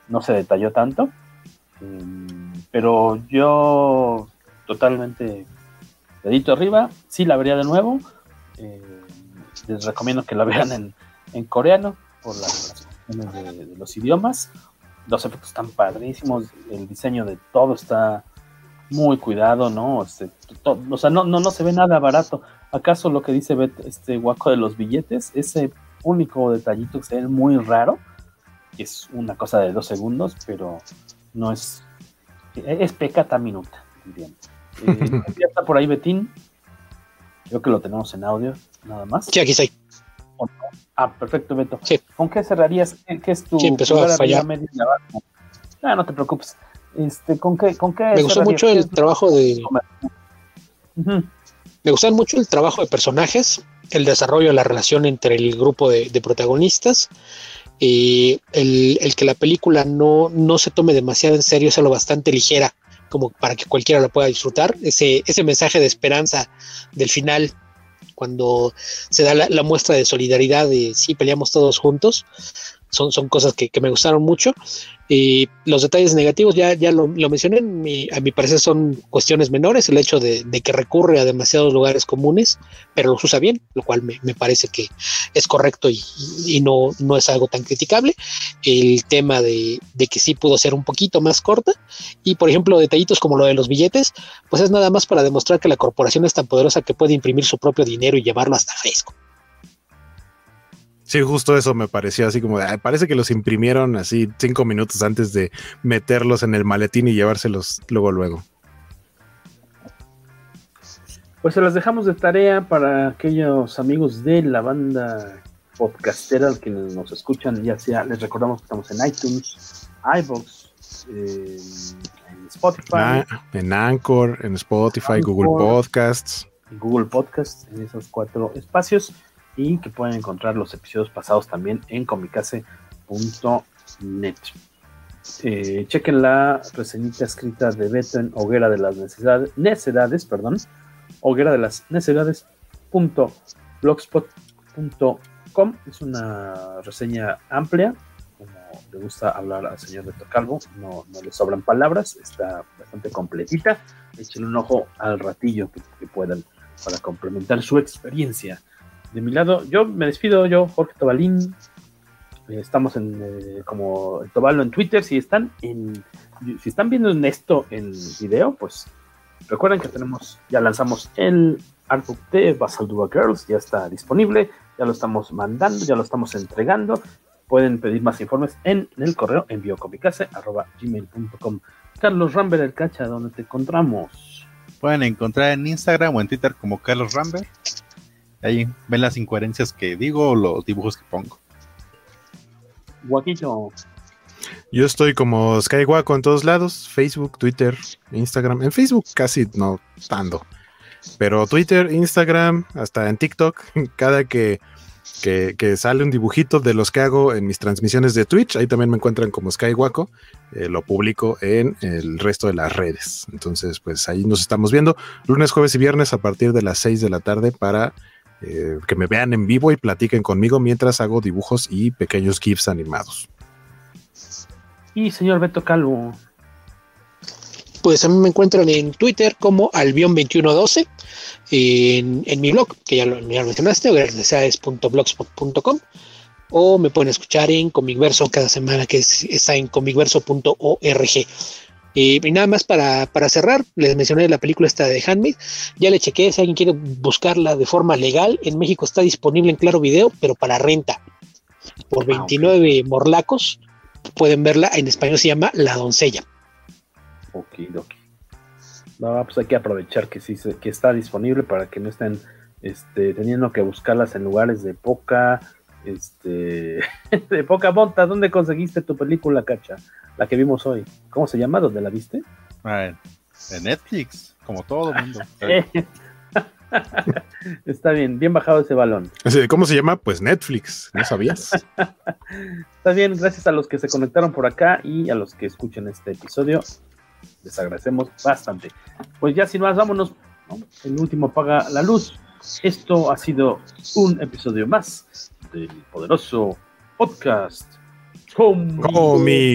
no se detalló tanto. Em, pero yo totalmente dedito arriba, sí la vería de nuevo. Eh, les recomiendo que la vean en, coreano por las cuestiones de, los idiomas. Los efectos están padrísimos, el diseño de todo está muy cuidado, ¿no? Este, o sea, no, no, no se ve nada barato. ¿Acaso lo que dice este guaco de los billetes, ese único detallito que se ve muy raro, es una cosa de dos segundos, pero no es, es pecata minuta, diríamos. Eh, (laughs) ya está por ahí Betín. Creo que lo tenemos en audio, nada más. Sí, aquí estoy. Ah, perfecto, Beto. ¿Con qué cerrarías? ¿Qué es tu sí, empezó a fallar. Ah, no te preocupes. Este, ¿con qué, con qué Me gustó mucho el trabajo de. Me gustó mucho el trabajo de personajes, el desarrollo de la relación entre el grupo de, protagonistas. Y el, el, que la película no, no se tome demasiado en serio, es algo bastante ligera como para que cualquiera lo pueda disfrutar. Ese, ese mensaje de esperanza del final, cuando se da la, muestra de solidaridad de sí, peleamos todos juntos, son, son cosas que, que me gustaron mucho. Y los detalles negativos, ya, ya lo, mencioné, a mi parecer son cuestiones menores, el hecho de, que recurre a demasiados lugares comunes, pero los usa bien, lo cual me, parece que es correcto y, no, no es algo tan criticable. El tema de, de, que sí pudo ser un poquito más corta, y por ejemplo, detallitos como lo de los billetes, pues es nada más para demostrar que la corporación es tan poderosa que puede imprimir su propio dinero y llevarlo hasta fresco. Sí, justo eso me pareció así como, parece que los imprimieron así cinco minutos antes de meterlos en el maletín y llevárselos luego, luego. Pues se las dejamos de tarea para aquellos amigos de la banda podcastera que nos escuchan, ya sea, les recordamos que estamos en iTunes, iBox, en Spotify. Ah, en Anchor, en Spotify, Google Podcasts. Google Podcasts, en esos cuatro espacios y que pueden encontrar los episodios pasados también en comicase.net. Eh, chequen la reseñita escrita de Beto en Hoguera de las Necesidades, necedades, perdón, Hoguera de las Necesidades.blogspot.com. Es una reseña amplia, como le gusta hablar al señor Beto Calvo, no, no le sobran palabras, está bastante completita. Echen un ojo al ratillo que puedan para complementar su experiencia de mi lado, yo me despido, yo, Jorge Tobalín. Eh, estamos en eh, como Tobalo en Twitter. Si están en, si están viendo esto en video, pues recuerden que tenemos, ya lanzamos el artbook de Basaldua Girls, ya está disponible, ya lo estamos mandando, ya lo estamos entregando. Pueden pedir más informes en, el correo gmail.com Carlos Ramber, el cacha, donde te encontramos. Pueden encontrar en Instagram o en Twitter como Carlos Ramber. Ahí ven las incoherencias que digo o los dibujos que pongo. Guaquito. Yo estoy como Skywaco en todos lados, Facebook, Twitter, Instagram. En Facebook casi no tanto. Pero Twitter, Instagram, hasta en TikTok, (laughs) cada que, que, sale un dibujito de los que hago en mis transmisiones de Twitch, ahí también me encuentran como Skywaco, eh, lo publico en el resto de las redes. Entonces, pues ahí nos estamos viendo lunes, jueves y viernes a partir de las 6 de la tarde para eh, que me vean en vivo y platiquen conmigo mientras hago dibujos y pequeños GIFs animados. Y señor Beto Calvo. Pues a mí me encuentran en Twitter como albion2112, en, en mi blog, que ya lo, ya mencionaste, blogspot.com o me pueden escuchar en Comicverso cada semana, que está en comicverso.org. Y, nada más para, cerrar, les mencioné la película esta de Handmaid. Ya le chequé, si alguien quiere buscarla de forma legal, en México está disponible en Claro Video, pero para renta. Por 29 ah, morlacos pueden verla. En español se llama La Doncella. Ok, ok. No, pues hay que aprovechar que sí que está disponible para que no estén este, teniendo que buscarlas en lugares de poca este (laughs) de poca monta. ¿Dónde conseguiste tu película, Cacha? la que vimos hoy. ¿Cómo se llama? ¿Dónde la viste? Ah, en Netflix, como todo el mundo. (laughs) Está bien, bien bajado ese balón. ¿Cómo se llama? Pues Netflix, ¿no sabías? (laughs) Está bien, gracias a los que se conectaron por acá y a los que escuchan este episodio. Les agradecemos bastante. Pues ya sin más, vámonos. El último apaga la luz. Esto ha sido un episodio más del poderoso podcast Comicase.